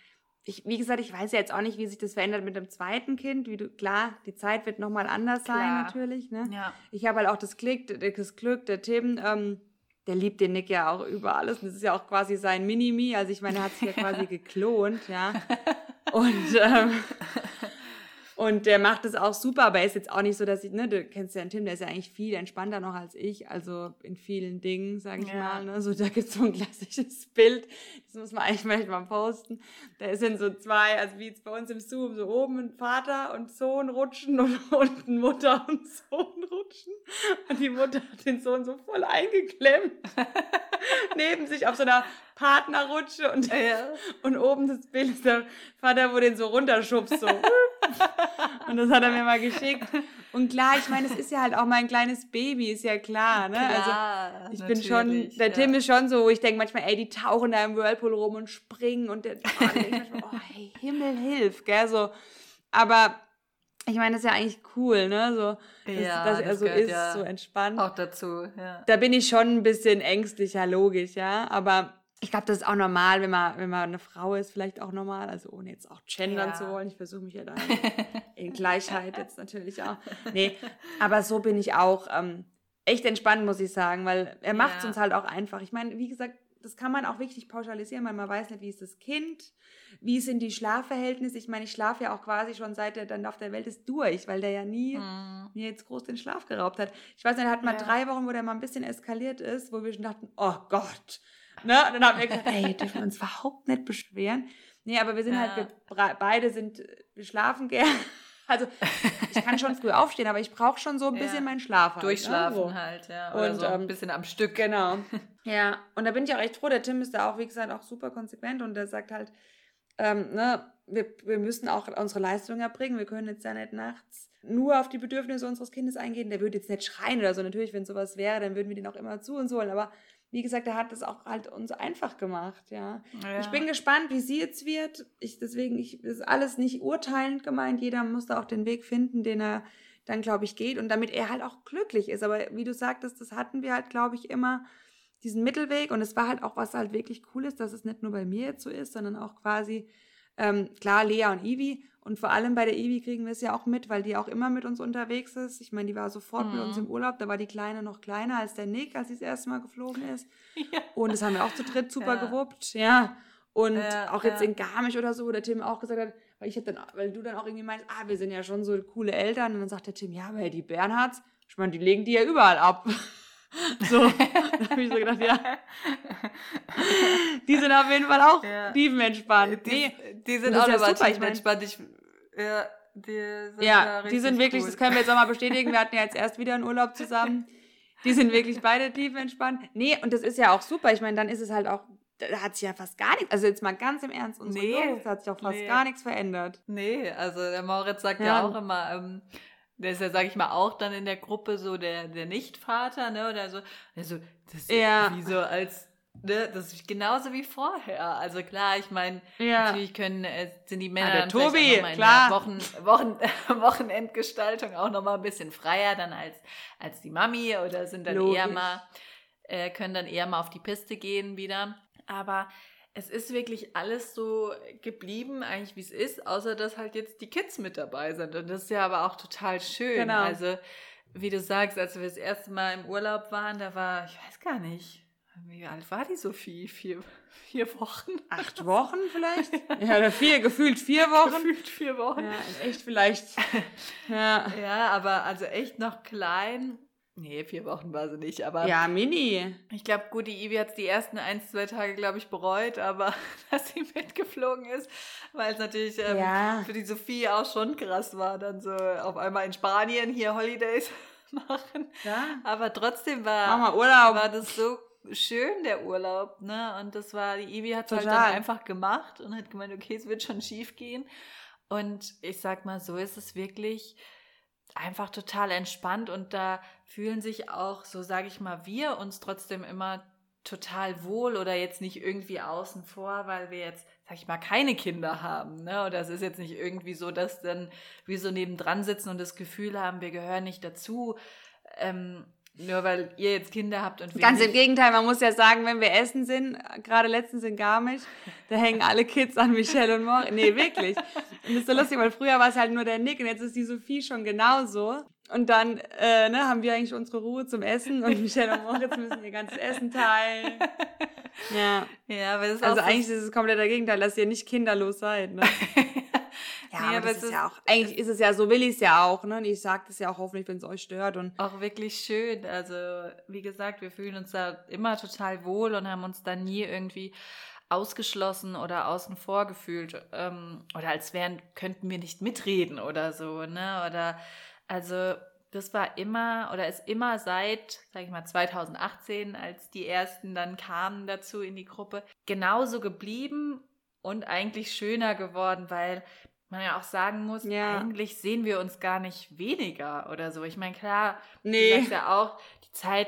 ich, wie gesagt, ich weiß ja jetzt auch nicht, wie sich das verändert mit dem zweiten Kind. Wie du, klar, die Zeit wird nochmal anders klar. sein, natürlich. Ne? Ja. Ich habe halt auch das Glück, das Glück der Tim, ähm, der liebt den Nick ja auch über alles. Und das ist ja auch quasi sein Mini-Me. Also ich meine, er hat sich ja quasi <laughs> geklont, ja. <laughs> Und ähm, und der macht es auch super, aber er ist jetzt auch nicht so, dass ich, ne, du kennst ja den Tim, der ist ja eigentlich viel entspannter noch als ich, also in vielen Dingen, sage ich ja. mal. Ne? So, da gibt es so ein klassisches <laughs> Bild, das muss man eigentlich vielleicht mal posten. Da sind so zwei, also wie jetzt bei uns im Zoom, so oben ein Vater und Sohn rutschen und <laughs> unten Mutter und <laughs> Sohn rutschen. Und die Mutter hat den Sohn so voll eingeklemmt. neben sich auf so einer Partnerrutsche und, ja. und oben das Bild ist der Vater, wo den so runterschubst, so. <laughs> und das hat er mir mal geschickt. Und klar, ich meine, es ist ja halt auch mein kleines Baby, ist ja klar, ne? Klar, also ich bin schon, der ja. Tim ist schon so, ich denke manchmal, ey, die tauchen da im Whirlpool rum und springen und der, oh, manchmal, oh hey, Himmel hilf, gell, so. Aber ich meine, das ist ja eigentlich cool, ne? So, dass, ja, dass er das so ist, ja so entspannt. Auch dazu, ja. Da bin ich schon ein bisschen ängstlicher, logisch, ja. Aber ich glaube, das ist auch normal, wenn man, wenn man eine Frau ist, vielleicht auch normal. Also ohne jetzt auch gendern ja. zu wollen. Ich versuche mich ja da <laughs> in, in Gleichheit jetzt natürlich auch. Nee, aber so bin ich auch ähm, echt entspannt, muss ich sagen, weil er macht es ja. uns halt auch einfach. Ich meine, wie gesagt, das kann man auch wirklich pauschalisieren, weil man weiß nicht, wie ist das Kind, wie sind die Schlafverhältnisse. Ich meine, ich schlafe ja auch quasi schon seit er dann auf der Welt ist durch, weil der ja nie mm. mir jetzt groß den Schlaf geraubt hat. Ich weiß nicht, er hat mal ja. drei Wochen, wo der mal ein bisschen eskaliert ist, wo wir schon dachten, oh Gott. Ne? Und dann haben wir gesagt, ey, <laughs> dürfen wir uns überhaupt nicht beschweren. Nee, aber wir sind halt, ja. halt, wir beide sind, wir schlafen gern. <laughs> Also ich kann schon früh aufstehen, aber ich brauche schon so ein bisschen ja. meinen Schlaf. Halt, ne, Durchschlafen ne? so. halt, ja. Oder und so ein ähm, bisschen am Stück. Genau. <laughs> ja, und da bin ich auch echt froh. Der Tim ist da auch, wie gesagt, auch super konsequent und der sagt halt, ähm, ne, wir, wir müssen auch unsere Leistung erbringen. Wir können jetzt ja nicht nachts nur auf die Bedürfnisse unseres Kindes eingehen. Der würde jetzt nicht schreien oder so. Natürlich, wenn sowas wäre, dann würden wir den auch immer zu uns holen. Aber wie gesagt, er hat das auch halt uns einfach gemacht, ja. ja. Ich bin gespannt, wie sie jetzt wird. Ich, deswegen, ich, ist alles nicht urteilend gemeint. Jeder muss da auch den Weg finden, den er dann, glaube ich, geht und damit er halt auch glücklich ist. Aber wie du sagtest, das hatten wir halt, glaube ich, immer diesen Mittelweg und es war halt auch, was halt wirklich cool ist, dass es nicht nur bei mir jetzt so ist, sondern auch quasi, ähm, klar, Lea und Ivi und vor allem bei der Ivi kriegen wir es ja auch mit, weil die auch immer mit uns unterwegs ist. Ich meine, die war sofort mhm. mit uns mhm. im Urlaub. Da war die Kleine noch kleiner als der Nick, als sie das erste Mal geflogen ist. <laughs> Ja. Und das haben wir auch zu dritt super ja. gewuppt. Ja. Und ja, auch jetzt in Garmisch oder so, wo der Tim auch gesagt hat, weil ich dann, weil du dann auch irgendwie meinst, ah, wir sind ja schon so coole Eltern. Und dann sagt der Tim, ja, aber die Bernhards, ich meine, die legen die ja überall ab. <laughs> <laughs> So, da habe ich so gedacht, ja. Die sind auf jeden Fall auch ja. tiefenentspannt. Die, nee, die sind auch aber super. tiefenentspannt. Ich, ja, die sind, ja, die sind wirklich, cool. das können wir jetzt auch mal bestätigen. Wir hatten ja jetzt erst wieder einen Urlaub zusammen. Die sind wirklich beide tiefenentspannt. Nee, und das ist ja auch super. Ich meine, dann ist es halt auch da hat sich ja fast gar nichts, also jetzt mal ganz im Ernst, unsere nee, Jungs, da hat sich auch fast nee. gar nichts verändert. Nee, also der Moritz sagt ja, ja auch immer, ähm, der ist ja, sag ich mal, auch dann in der Gruppe so der, der Nichtvater, ne? Oder so. Also, das ist ja. wie so als, ne, das ist genauso wie vorher. Also klar, ich meine, ja. natürlich können, äh, sind die Männer ah, der Tobi, klar. Wochen, Wochen, <laughs> Wochenendgestaltung auch nochmal ein bisschen freier dann als, als die Mami oder sind dann Logisch. eher mal, äh, können dann eher mal auf die Piste gehen wieder. Aber es ist wirklich alles so geblieben, eigentlich wie es ist, außer dass halt jetzt die Kids mit dabei sind. Und das ist ja aber auch total schön. Genau. Also, wie du sagst, als wir das erste Mal im Urlaub waren, da war, ich weiß gar nicht, wie alt war die Sophie? Vier, vier Wochen? Acht <laughs> Wochen vielleicht? ja, oder vier, gefühlt vier <laughs> Wochen. Gefühlt vier Wochen. Ja, echt vielleicht. <laughs> ja. ja, aber also echt noch klein. Nee, vier Wochen war sie nicht, aber. Ja, mini. Ich glaube, gut, die Ivi hat es die ersten ein, zwei Tage, glaube ich, bereut, aber <laughs> dass sie mitgeflogen ist, weil es natürlich ähm, ja. für die Sophie auch schon krass war, dann so auf einmal in Spanien hier Holidays <laughs> machen. Ja. Aber trotzdem war, Mach mal Urlaub. war das so schön, der Urlaub, ne? Und das war, die Ivi hat es halt dann einfach gemacht und hat gemeint, okay, es wird schon schief gehen. Und ich sag mal, so ist es wirklich einfach total entspannt und da fühlen sich auch, so sage ich mal, wir uns trotzdem immer total wohl oder jetzt nicht irgendwie außen vor, weil wir jetzt, sag ich mal, keine Kinder haben. Ne? Oder es ist jetzt nicht irgendwie so, dass dann wir so nebendran sitzen und das Gefühl haben, wir gehören nicht dazu. Ähm, nur weil ihr jetzt Kinder habt und wir Ganz nicht. im Gegenteil, man muss ja sagen, wenn wir essen sind, gerade letztens in Garmisch, da hängen alle Kids an Michelle und Moritz. Nee, wirklich. Und das ist so lustig, weil früher war es halt nur der Nick und jetzt ist die Sophie schon genauso. Und dann äh, ne, haben wir eigentlich unsere Ruhe zum Essen und <laughs> Michelle und Moritz müssen ihr ganzes Essen teilen. <laughs> Ja. Ja, aber das ist Also eigentlich ist es komplett der Gegenteil, dass ihr nicht kinderlos seid. Ne? <laughs> Ja, nee, aber das ist, ist ja auch, eigentlich ist es ja, so will ich es ja auch, ne? Und ich sage das ja auch hoffentlich, wenn es euch stört. Und auch wirklich schön. Also, wie gesagt, wir fühlen uns da immer total wohl und haben uns da nie irgendwie ausgeschlossen oder außen vor gefühlt. Ähm, oder als wären, könnten wir nicht mitreden oder so, ne? Oder also das war immer oder ist immer seit, sag ich mal, 2018, als die ersten dann kamen dazu in die Gruppe, genauso geblieben und eigentlich schöner geworden, weil man ja auch sagen muss, ja. eigentlich sehen wir uns gar nicht weniger oder so. Ich meine, klar, nee. du sagst ja auch, die Zeit,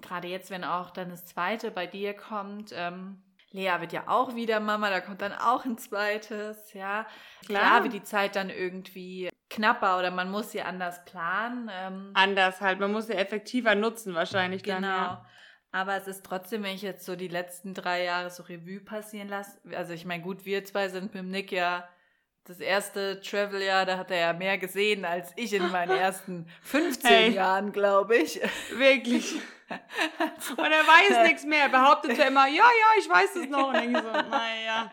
gerade jetzt, wenn auch dann das zweite bei dir kommt, ähm, Lea wird ja auch wieder Mama, da kommt dann auch ein zweites, ja. Klar, klar wird die Zeit dann irgendwie knapper oder man muss sie anders planen. Ähm, anders halt, man muss sie effektiver nutzen wahrscheinlich genau. dann. Genau. Aber es ist trotzdem, wenn ich jetzt so die letzten drei Jahre so Revue passieren lasse, also ich meine, gut, wir zwei sind mit dem Nick ja das erste Travel-Jahr, da hat er ja mehr gesehen als ich in meinen <laughs> ersten 15 hey. Jahren, glaube ich. Wirklich. Und er weiß nichts mehr. Er behauptet ja immer, ja, ja, ich weiß es noch. Und ich so, <laughs> naja.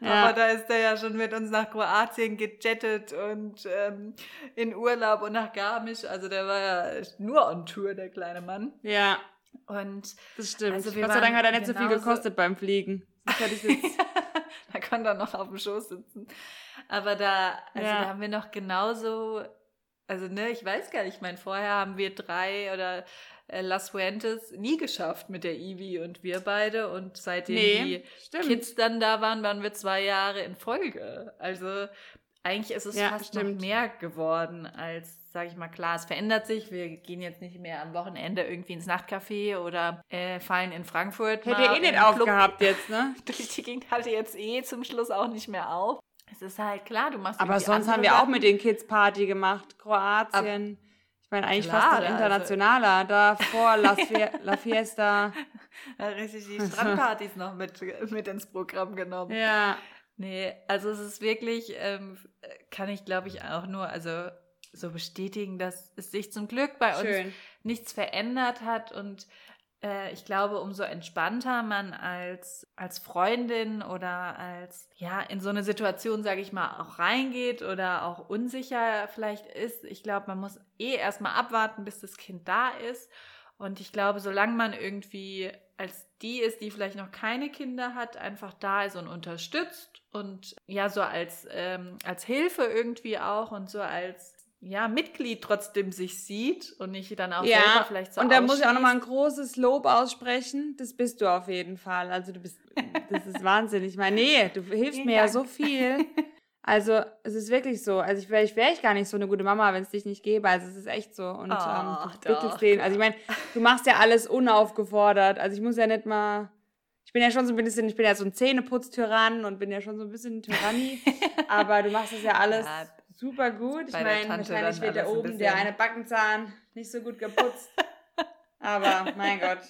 Ja. Aber da ist er ja schon mit uns nach Kroatien gejettet und ähm, in Urlaub und nach Garmisch. Also der war ja nur on Tour, der kleine Mann. Ja. Und das stimmt. Also Gott sei Dank hat er nicht so viel gekostet beim Fliegen. <laughs> Da kann er noch auf dem Schoß sitzen. Aber da, also ja. da haben wir noch genauso, also ne, ich weiß gar nicht, ich meine, vorher haben wir drei oder äh, Las Fuentes nie geschafft mit der Ivi und wir beide. Und seitdem nee, die stimmt. Kids dann da waren, waren wir zwei Jahre in Folge. Also eigentlich ist es ja, fast stimmt. noch mehr geworden als sage ich mal, klar, es verändert sich. Wir gehen jetzt nicht mehr am Wochenende irgendwie ins Nachtcafé oder äh, fallen in Frankfurt. Hätte eh nicht aufgehabt jetzt, ne? <laughs> Die Gegend hatte jetzt eh zum Schluss auch nicht mehr auf. Es ist halt klar, du machst Aber sonst haben wir Sachen. auch mit den Kids Party gemacht. Kroatien. Ab meine, eigentlich klar, fast noch also internationaler. Also. Da vor La, La Fiesta. <laughs> Ja, richtig die Strandpartys noch mit, mit ins Programm genommen. Ja. Nee, also es ist wirklich, ähm, kann ich glaube ich auch nur, also so bestätigen, dass es sich zum Glück bei Schön. uns nichts verändert hat und äh, ich glaube, umso entspannter man als, als Freundin oder als, ja, in so eine Situation, sage ich mal, auch reingeht oder auch unsicher vielleicht ist. Ich glaube, man muss eh erstmal abwarten, bis das Kind da ist. Und ich glaube, solange man irgendwie als die ist, die vielleicht noch keine Kinder hat, einfach da ist und unterstützt und ja, so als, ähm, als Hilfe irgendwie auch und so als ja, Mitglied trotzdem sich sieht und nicht dann auch ja, selber vielleicht so Und da muss ich auch nochmal ein großes Lob aussprechen. Das bist du auf jeden Fall. Also du bist, das ist wahnsinnig. Ich meine, nee, du hilfst Vielen mir Dank. ja so viel. <laughs> Also es ist wirklich so. Also ich wäre ich wär ich gar nicht so eine gute Mama, wenn es dich nicht gäbe. Also es ist echt so. Und oh, ähm, du wickelst den. Also ich meine, du machst ja alles unaufgefordert. Also ich muss ja nicht mal. Ich bin ja schon so ein bisschen, ich bin ja so ein Zähneputztyrann und bin ja schon so ein bisschen Tyrannie. <laughs> aber du machst das ja alles. Ja, super gut. Ich meine, wahrscheinlich wird da oben der eine Backenzahn nicht so gut geputzt. <laughs> Aber mein Gott.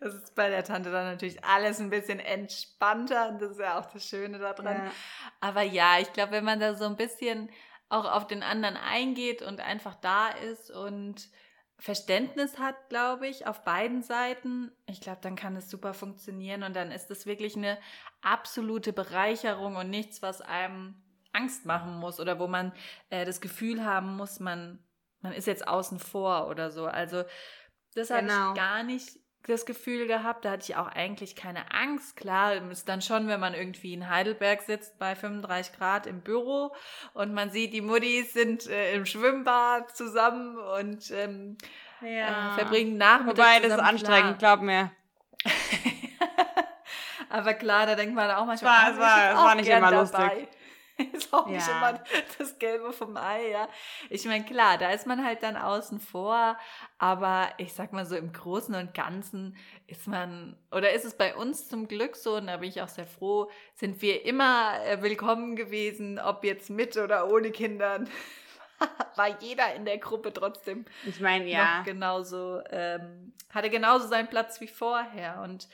Das ist bei der Tante dann natürlich alles ein bisschen entspannter und das ist ja auch das Schöne daran. Ja. Aber ja, ich glaube, wenn man da so ein bisschen auch auf den anderen eingeht und einfach da ist und Verständnis hat, glaube ich, auf beiden Seiten, ich glaube, dann kann es super funktionieren und dann ist es wirklich eine absolute Bereicherung und nichts, was einem Angst machen muss oder wo man äh, das Gefühl haben muss, man, man ist jetzt außen vor oder so. Also das genau. habe ich gar nicht das Gefühl gehabt. Da hatte ich auch eigentlich keine Angst. Klar, ist dann schon, wenn man irgendwie in Heidelberg sitzt bei 35 Grad im Büro und man sieht, die Muttis sind äh, im Schwimmbad zusammen und ähm, ja. äh, verbringen Nachmittag Wobei, das ist anstrengend, glaub mir. <laughs> Aber klar, da denkt man auch manchmal, war, es war, es war nicht immer dabei. lustig. <laughs> ist auch nicht immer das Gelbe vom Ei, ja. Ich meine, klar, da ist man halt dann außen vor, aber ich sag mal so im Großen und Ganzen ist man, oder ist es bei uns zum Glück so, und da bin ich auch sehr froh, sind wir immer äh, willkommen gewesen, ob jetzt mit oder ohne Kindern. <laughs> War jeder in der Gruppe trotzdem. Ich meine, ja. genauso, ähm, hatte genauso seinen Platz wie vorher. Und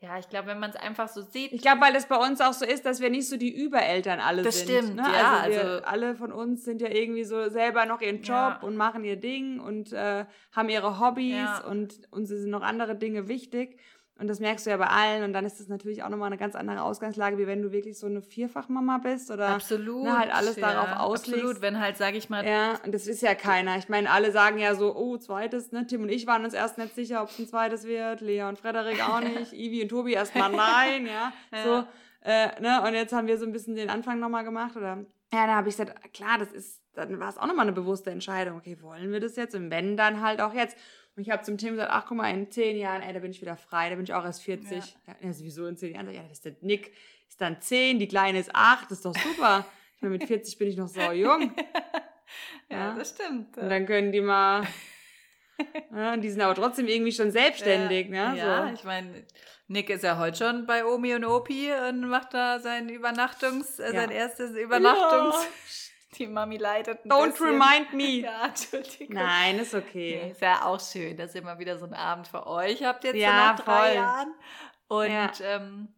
ja, ich glaube, wenn man es einfach so sieht. Ich glaube, weil es bei uns auch so ist, dass wir nicht so die Übereltern alle das sind. Das stimmt, ne? ja. Also, also, alle von uns sind ja irgendwie so selber noch ihren Job ja. und machen ihr Ding und äh, haben ihre Hobbys ja. und uns sind noch andere Dinge wichtig. Und das merkst du ja bei allen. Und dann ist das natürlich auch nochmal eine ganz andere Ausgangslage, wie wenn du wirklich so eine Vierfachmama bist oder absolut, ne, halt alles ja, darauf auslegst. Absolut, wenn halt, sage ich mal. Ja, und das ist ja keiner. Ich meine, alle sagen ja so, oh, zweites, ne? Tim und ich waren uns erst nicht sicher, ob es ein zweites wird. Lea und Frederik auch nicht. <laughs> Ivi und Tobi erstmal nein, ja. ja. So, äh, ne? Und jetzt haben wir so ein bisschen den Anfang nochmal gemacht. Oder ja, da habe ich gesagt, klar, das ist, dann war es auch nochmal eine bewusste Entscheidung. Okay, wollen wir das jetzt? Und wenn, dann halt auch jetzt. Ich habe zum Tim gesagt, ach guck mal, in zehn Jahren, ey, da bin ich wieder frei, da bin ich auch erst 40. Ja, ja sowieso in zehn Jahren. Ja, das ist der Nick, ist dann zehn, die Kleine ist acht, das ist doch super. ich meine, mit 40 bin ich noch so jung. <laughs> ja, ja, das stimmt. Und dann können die mal, ja, die sind aber trotzdem irgendwie schon selbstständig, ja, ne? Ja, so. ich meine, Nick ist ja heute schon bei Omi und Opi und macht da sein Übernachtungs, äh, sein erstes Übernachtungs... <laughs> Die Mami leidet ein Don't bisschen. remind me. <laughs> Ja, Entschuldigung. Nein, ist okay. Nee, ist ja auch schön, dass ihr mal wieder so einen Abend für euch habt jetzt ja, so nach drei voll. Jahren. Und ja. ähm,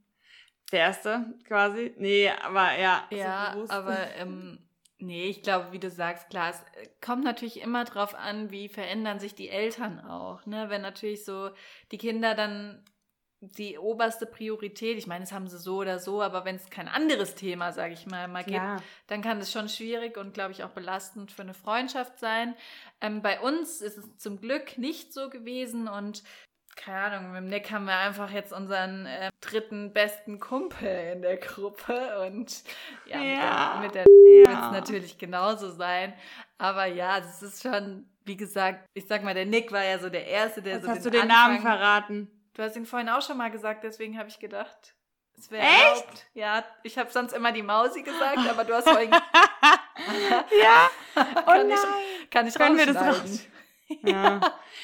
der erste quasi. Nee, aber ja. Ja, so aber ähm, nee, ich glaube, wie du sagst, klar, es äh, kommt natürlich immer drauf an, wie verändern sich die Eltern auch. Ne? Wenn natürlich so die Kinder dann die oberste Priorität. Ich meine, das haben sie so oder so, aber wenn es kein anderes Thema, sage ich mal, mal gibt, dann kann das schon schwierig und, glaube ich, auch belastend für eine Freundschaft sein. Ähm, bei uns ist es zum Glück nicht so gewesen und keine Ahnung, mit dem Nick haben wir einfach jetzt unseren äh, dritten besten Kumpel in der Gruppe und ja, ja. mit der, der ja. wird es natürlich genauso sein. Aber ja, das ist schon, wie gesagt, ich sag mal, der Nick war ja so der Erste, der Jetzt so hast den du den Anfang, Namen verraten? Du hast ihn vorhin auch schon mal gesagt, deswegen habe ich gedacht, es wäre erlaubt. Ja, ich habe sonst immer die Mausi gesagt, aber du hast vorhin. <laughs> <laughs> ja. Oh kann nein. Ich, kann ich Können wir das raus? <laughs> Ja.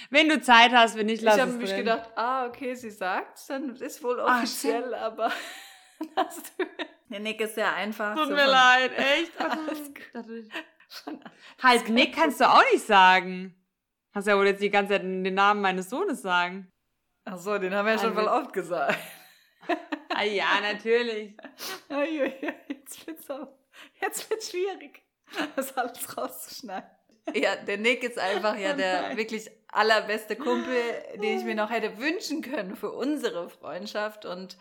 Wenn du Zeit hast, wenn ich lasse Ich habe mich gedacht, ah, okay, sie sagt, dann ist wohl offiziell, Ach, aber der Nick ist ja einfach. Tut so mir leid, echt. Alles halt, Nick kannst du auch nicht sagen. Hast ja wohl jetzt die ganze Zeit den Namen meines Sohnes sagen. Ach so, den haben wir ja schon mal oft gesagt. ah, ja, natürlich. jetzt wird's auch, jetzt wird's schwierig, das alles rauszuschneiden. Ja, der Nick ist einfach ja der wirklich allerbeste Kumpel, den ich mir noch hätte wünschen können für unsere Freundschaft und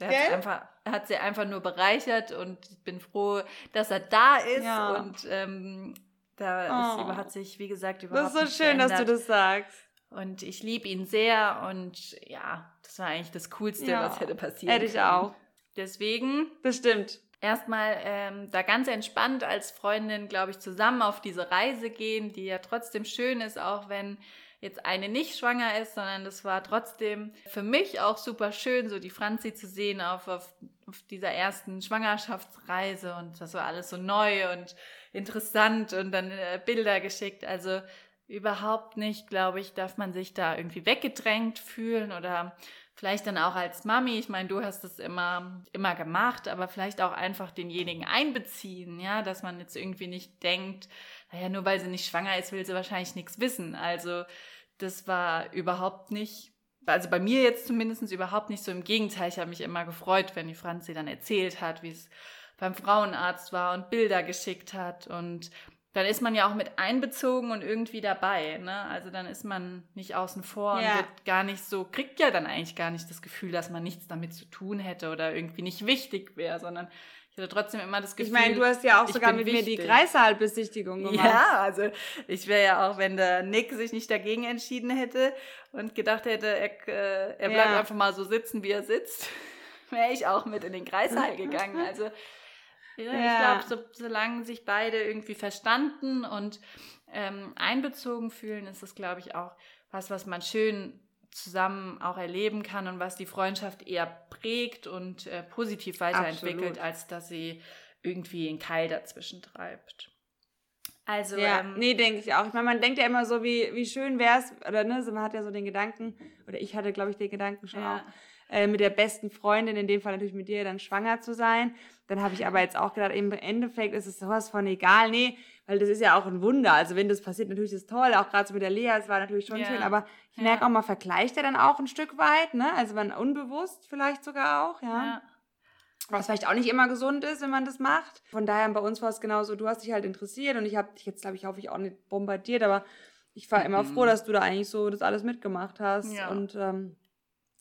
der hat, einfach, hat sie einfach nur bereichert und ich bin froh, dass er da ist ja. und ähm, da oh. ist, hat sich, wie gesagt, überhaupt Das ist so schön, dass du das sagst. Und ich liebe ihn sehr und ja, das war eigentlich das Coolste, ja, was hätte passieren Hätte ich auch. Deswegen. Bestimmt. Erstmal ähm, da ganz entspannt als Freundin, glaube ich, zusammen auf diese Reise gehen, die ja trotzdem schön ist, auch wenn jetzt eine nicht schwanger ist, sondern das war trotzdem für mich auch super schön, so die Franzi zu sehen auf, auf, auf dieser ersten Schwangerschaftsreise und das war alles so neu und interessant und dann äh, Bilder geschickt. Also überhaupt nicht, glaube ich, darf man sich da irgendwie weggedrängt fühlen oder vielleicht dann auch als Mami. Ich meine, du hast es immer, immer gemacht, aber vielleicht auch einfach denjenigen einbeziehen, ja, dass man jetzt irgendwie nicht denkt, naja, nur weil sie nicht schwanger ist, will sie wahrscheinlich nichts wissen. Also, das war überhaupt nicht, also bei mir jetzt zumindest überhaupt nicht so. Im Gegenteil, ich habe mich immer gefreut, wenn die Franzi dann erzählt hat, wie es beim Frauenarzt war und Bilder geschickt hat und dann ist man ja auch mit einbezogen und irgendwie dabei. Ne? Also dann ist man nicht außen vor ja. und wird gar nicht so, kriegt ja dann eigentlich gar nicht das Gefühl, dass man nichts damit zu tun hätte oder irgendwie nicht wichtig wäre, sondern ich hatte trotzdem immer das Gefühl. Ich meine, du hast ja auch sogar mit wichtig. mir die Kreishaalbesichtigung gemacht. Ja, also ich wäre ja auch, wenn der Nick sich nicht dagegen entschieden hätte und gedacht hätte, er, äh, er bleibt ja. einfach mal so sitzen, wie er sitzt, <laughs> wäre ich auch mit in den Kreissaal gegangen. Also ja, ja. Ich glaube, so, solange sich beide irgendwie verstanden und ähm, einbezogen fühlen, ist es, glaube ich, auch was, was man schön zusammen auch erleben kann und was die Freundschaft eher prägt und äh, positiv weiterentwickelt, Absolut. als dass sie irgendwie einen Keil dazwischen treibt. Also, ja, ähm, nee, denke ich auch. Ich meine, man denkt ja immer so, wie, wie schön wäre es, oder ne, man hat ja so den Gedanken, oder ich hatte, glaube ich, den Gedanken schon ja. auch, äh, mit der besten Freundin, in dem Fall natürlich mit dir, dann schwanger zu sein. Dann habe ich aber jetzt auch gedacht, im Endeffekt ist es sowas von egal. Nee, weil das ist ja auch ein Wunder. Also wenn das passiert, natürlich ist es toll, auch gerade so mit der Lea, es war natürlich schon ja. schön, aber ich merke auch, man vergleicht ja dann auch ein Stück weit, ne? Also man unbewusst vielleicht sogar auch, ja. ja. Was vielleicht auch nicht immer gesund ist, wenn man das macht. Von daher, bei uns war es genauso, du hast dich halt interessiert und ich habe dich jetzt, glaube ich, hoffe ich auch nicht bombardiert, aber ich war immer mhm. froh, dass du da eigentlich so das alles mitgemacht hast. Ja. Und ähm,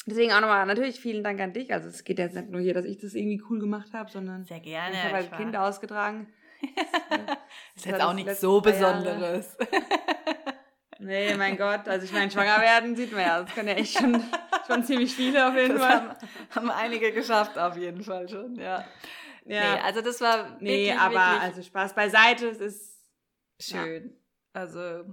deswegen auch nochmal natürlich vielen Dank an dich. Also es geht jetzt nicht nur hier, dass ich das irgendwie cool gemacht habe, sondern Sehr gerne, ich habe halt Kind ausgetragen. <laughs> das ist jetzt auch nichts so Besonderes. <laughs> <laughs> nee, mein Gott. Also ich meine, schwanger werden sieht man ja. Das können ja echt schon, schon ziemlich viele auf jeden das Fall. Haben, haben einige geschafft auf jeden Fall schon, ja. Ja. Nee, also das war Nee, wirklich, aber wirklich also Spaß beiseite, es ist schön. Ja. Also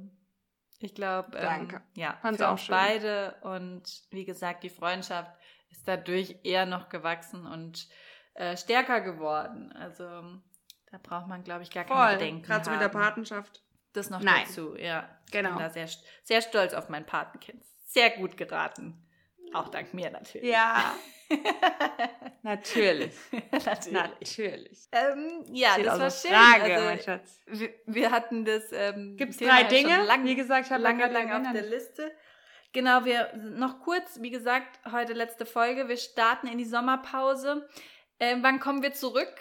ich glaube, ähm, ja, Fand's für auch uns beide und wie gesagt, die Freundschaft ist dadurch eher noch gewachsen und äh, stärker geworden. Also da braucht man, glaube ich, gar Voll, keine Bedenken. Gerade so mit der Patenschaft. Das noch Nein. dazu, ja. Genau. Ich bin da sehr, sehr stolz auf mein Patenkind. Sehr gut geraten. Auch dank mir natürlich. Ja. <laughs> natürlich. natürlich. Natürlich. Ähm, ja, das war schön. Frage, also, mein Schatz. Wir, wir hatten das. Ähm, Gibt es drei Dinge? Lang, wie gesagt, ich habe lange, lange auf der Liste. Genau, wir noch kurz, wie gesagt, heute letzte Folge. Wir starten in die Sommerpause. Ähm, wann kommen wir zurück?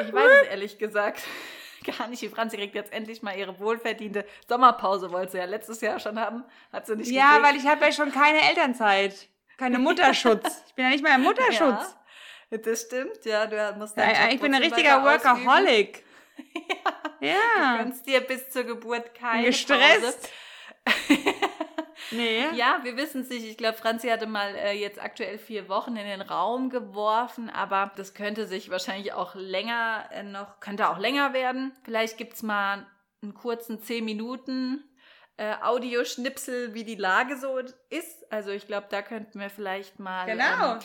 Ich weiß es ehrlich gesagt <laughs> gar nicht. Die Franzi kriegt jetzt endlich mal ihre wohlverdiente Sommerpause, wollte sie ja letztes Jahr schon haben. Hat sie nicht Ja, gekriegt. weil ich habe ja schon keine Elternzeit. Keine Mutterschutz. Ich bin ja nicht mehr im Mutterschutz. Ja, das stimmt, ja. Du musst ja, ich bin ein richtiger Workaholic. <laughs> ja. ja. Du kannst dir bis zur Geburt keine Gestresst. <laughs> <laughs> Nee. Ja, wir wissen es nicht. Ich glaube, Franzi hatte mal äh, jetzt aktuell vier Wochen in den Raum geworfen, aber das könnte sich wahrscheinlich auch länger äh, noch, könnte auch länger werden. Vielleicht gibt es mal einen kurzen zehn Minuten äh, Audioschnipsel, wie die Lage so ist. Also ich glaube, da könnten wir vielleicht mal genau. ähm,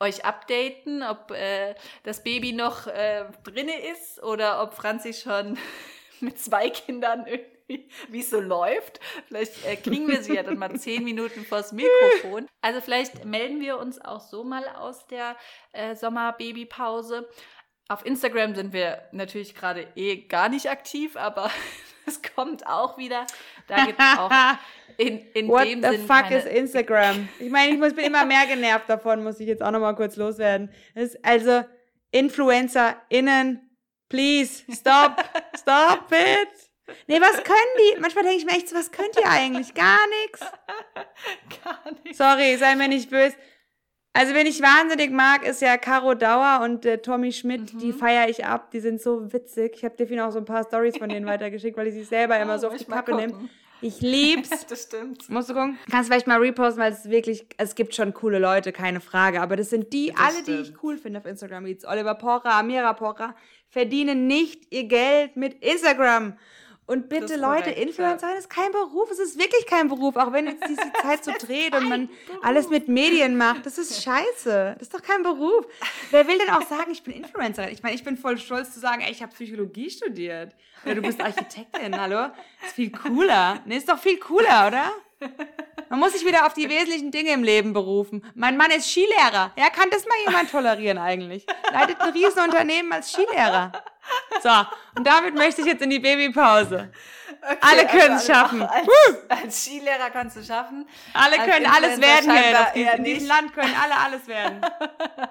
euch updaten, ob äh, das Baby noch äh, drinne ist oder ob Franzi schon <laughs> mit zwei Kindern irgendwie, wie es so läuft. Vielleicht äh, kriegen wir sie ja dann mal zehn Minuten vors <laughs> Mikrofon. Also vielleicht melden wir uns auch so mal aus der äh, Sommerbabypause. Auf Instagram sind wir natürlich gerade eh gar nicht aktiv, aber <laughs> es kommt auch wieder. Da gibt es auch in, in What dem the Sinn fuck is Instagram? Ich meine, ich muss, bin immer mehr genervt davon, muss ich jetzt auch nochmal kurz loswerden. also, InfluencerInnen Please, stop, <laughs> stop it. Nee, was können die? Manchmal denke ich mir echt, was könnt ihr eigentlich? Gar nichts. <laughs> Gar nichts. Sorry, sei mir nicht böse. Also, wenn ich wahnsinnig mag, ist ja Caro Dauer und äh, Tommy Schmidt, mhm. die feiere ich ab. Die sind so witzig. Ich habe dir auch so ein paar Stories von denen <laughs> weitergeschickt, weil ich sie selber immer oh, so auf die Pappe nehme. Ich lieb's. <laughs> das stimmt. Musst du gucken? Kannst du vielleicht mal reposten, weil es wirklich, es gibt schon coole Leute, keine Frage. Aber das sind die, das alle, stimmt. die ich cool finde auf Instagram. Wie Oliver Pocher, Amira Pocher, verdienen nicht ihr Geld mit Instagram. Und bitte, Leute, korrekt, Influencer ja. ist kein Beruf. Es ist wirklich kein Beruf. Auch wenn jetzt diese Zeit so <laughs> dreht und man Beruf. alles mit Medien macht. Das ist scheiße. Das ist doch kein Beruf. Wer will denn auch sagen, ich bin Influencerin? Ich meine, ich bin voll stolz zu sagen, ey, ich habe Psychologie studiert. Oder du bist Architektin, hallo? Ist viel cooler. Nee, ist doch viel cooler, oder? Man muss sich wieder auf die wesentlichen Dinge im Leben berufen. Mein Mann ist Skilehrer. Ja, kann das mal jemand tolerieren eigentlich? Leitet ein Riesenunternehmen als Skilehrer. So, und damit möchte ich jetzt in die Babypause. Okay, alle können es also schaffen. Als, als, Skilehrer kannst du schaffen. Alle können alles werden hier. In diesem Land können alle alles werden.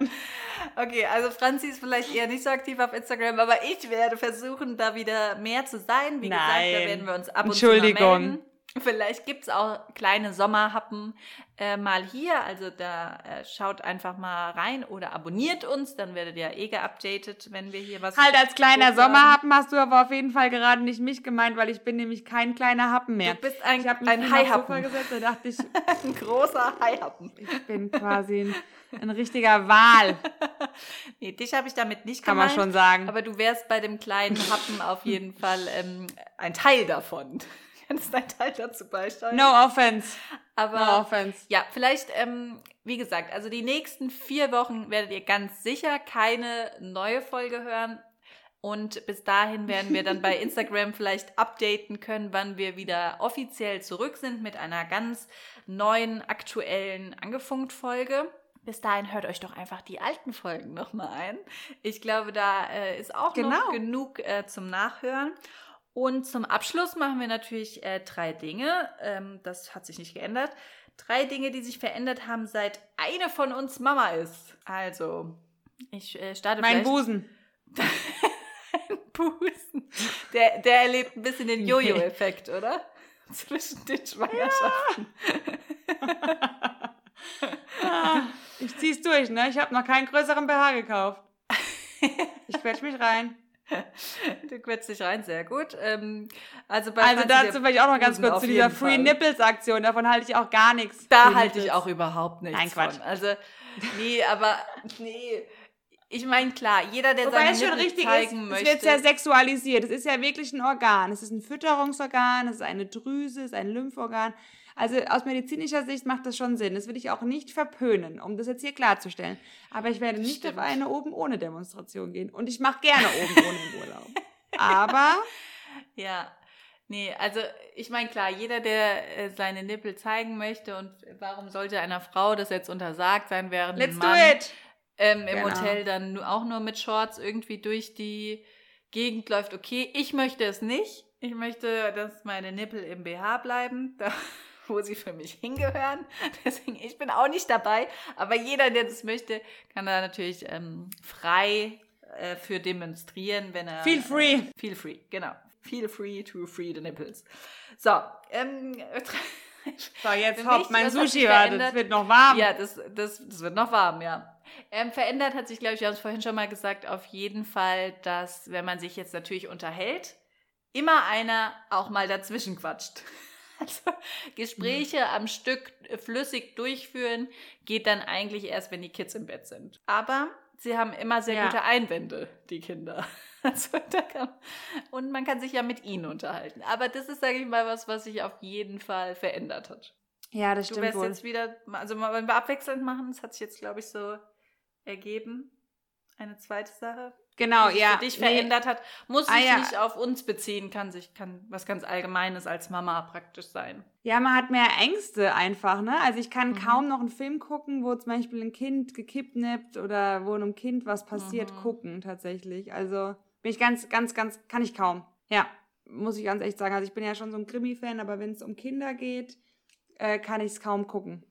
<laughs> okay, also Franzi ist vielleicht eher nicht so aktiv auf Instagram, aber ich werde versuchen, da wieder mehr zu sein. Wie Nein. gesagt, da werden wir uns ab und zu mal melden. Vielleicht gibt es auch kleine Sommerhappen äh, mal hier. Also da äh, schaut einfach mal rein oder abonniert uns, dann werdet ihr eh geupdatet, wenn wir hier was. Halt als kleiner Sommerhappen hast du aber auf jeden Fall gerade nicht mich gemeint, weil ich bin nämlich kein kleiner Happen mehr. Du bist ein, ich ein, ein Haihappen. gesetzt, da dachte ich. <laughs> ein großer Haihappen. Ich bin quasi ein, ein richtiger Wal. <laughs> nee, dich habe ich damit nicht Kann gemeint. Kann man schon sagen. Aber du wärst bei dem kleinen Happen auf jeden Fall ähm, ein Teil davon. Kannst dein Teil dazu beisteuern. No offense. Aber no offense. ja, vielleicht, ähm, wie gesagt, also die nächsten vier Wochen werdet ihr ganz sicher keine neue Folge hören. Und bis dahin werden wir dann bei <laughs> Instagram vielleicht updaten können, wann wir wieder offiziell zurück sind mit einer ganz neuen, aktuellen Angefunkt-Folge. Bis dahin hört euch doch einfach die alten Folgen nochmal ein. Ich glaube, da äh, ist auch genau. noch genug äh, zum Nachhören. Und zum Abschluss machen wir natürlich äh, drei Dinge. Ähm, das hat sich nicht geändert. Drei Dinge, die sich verändert haben, seit eine von uns Mama ist. Also, ich äh, starte Mein Busen. <laughs> Busen. Der, der erlebt ein bisschen den Jojo-Effekt, oder? <laughs> Zwischen den Schwangerschaften. Ja. <laughs> ich zieh's durch, ne? Ich habe noch keinen größeren BH gekauft. Ich quetsch mich rein. <laughs> Du quetschst dich rein, sehr gut. Ähm, also, bei also dazu vielleicht auch noch ganz kurz zu dieser Free Nipples Aktion. Davon halte ich auch gar nichts. Da halte ich auch überhaupt nichts Nein, Quatsch. Von. Also, nee, aber nee. Ich meine, klar, jeder, der Wobei seine es schon Nippel richtig zeigen ist, möchte. es wird sehr sexualisiert. Es ist ja wirklich ein Organ. Es ist ein Fütterungsorgan, es ist eine Drüse, es ist ein Lymphorgan. Also aus medizinischer Sicht macht das schon Sinn. Das will ich auch nicht verpönen, um das jetzt hier klarzustellen. Aber ich werde nicht Stimmt. auf eine oben ohne Demonstration gehen. Und ich mache gerne oben ohne im Urlaub. <laughs> Aber Ja, nee, also ich meine, klar, jeder, der äh, seine Nippel zeigen möchte und warum sollte einer Frau das jetzt untersagt sein, während let's ein do Mann it! ähm, im Genau. Hotel dann auch nur mit Shorts irgendwie durch die Gegend läuft. Okay, ich möchte es nicht. Ich möchte, dass meine Nippel im BH bleiben, da wo sie für mich hingehören. <laughs> Deswegen, ich bin auch nicht dabei. Aber jeder, der das möchte, kann da natürlich ähm, frei äh, für demonstrieren, wenn er... Feel free. Feel free, genau. Feel free to free the nipples. So, ähm, <laughs> So, jetzt hopp, mein Sushi verändert? Es wird noch warm. ja, das, das, das wird noch warm, ja. Ähm, verändert hat sich, glaube ich, wir haben es vorhin schon mal gesagt, auf jeden Fall, dass, wenn man sich jetzt natürlich unterhält, immer einer auch mal dazwischen quatscht. <laughs> Also Gespräche am Stück flüssig durchführen geht dann eigentlich erst, wenn die Kids im Bett sind. Aber sie haben immer sehr Ja. gute Einwände, die Kinder. <laughs> Also kann, und man kann sich ja mit ihnen unterhalten. Aber das ist, sage ich mal, was, was sich auf jeden Fall verändert hat. Ja, das Du stimmt wirst wohl. jetzt wieder, also wenn wir abwechselnd machen, das hat sich jetzt, glaube ich, so ergeben. Eine zweite Sache, Genau, die sich ja. für dich nee. verändert hat, muss Ah, sich ja. nicht auf uns beziehen, kann sich kann was ganz Allgemeines als Mama praktisch sein. Ja, man hat mehr Ängste einfach, ne? Also ich kann Mhm. kaum noch einen Film gucken, wo zum Beispiel ein Kind gekidnappt oder wo einem Kind was passiert, Mhm. gucken tatsächlich. Also bin ich ganz, ganz, ganz, kann ich kaum. Ja, muss ich ganz echt sagen. Also ich bin ja schon so ein Krimi-Fan, aber wenn es um Kinder geht, äh, kann ich es kaum gucken.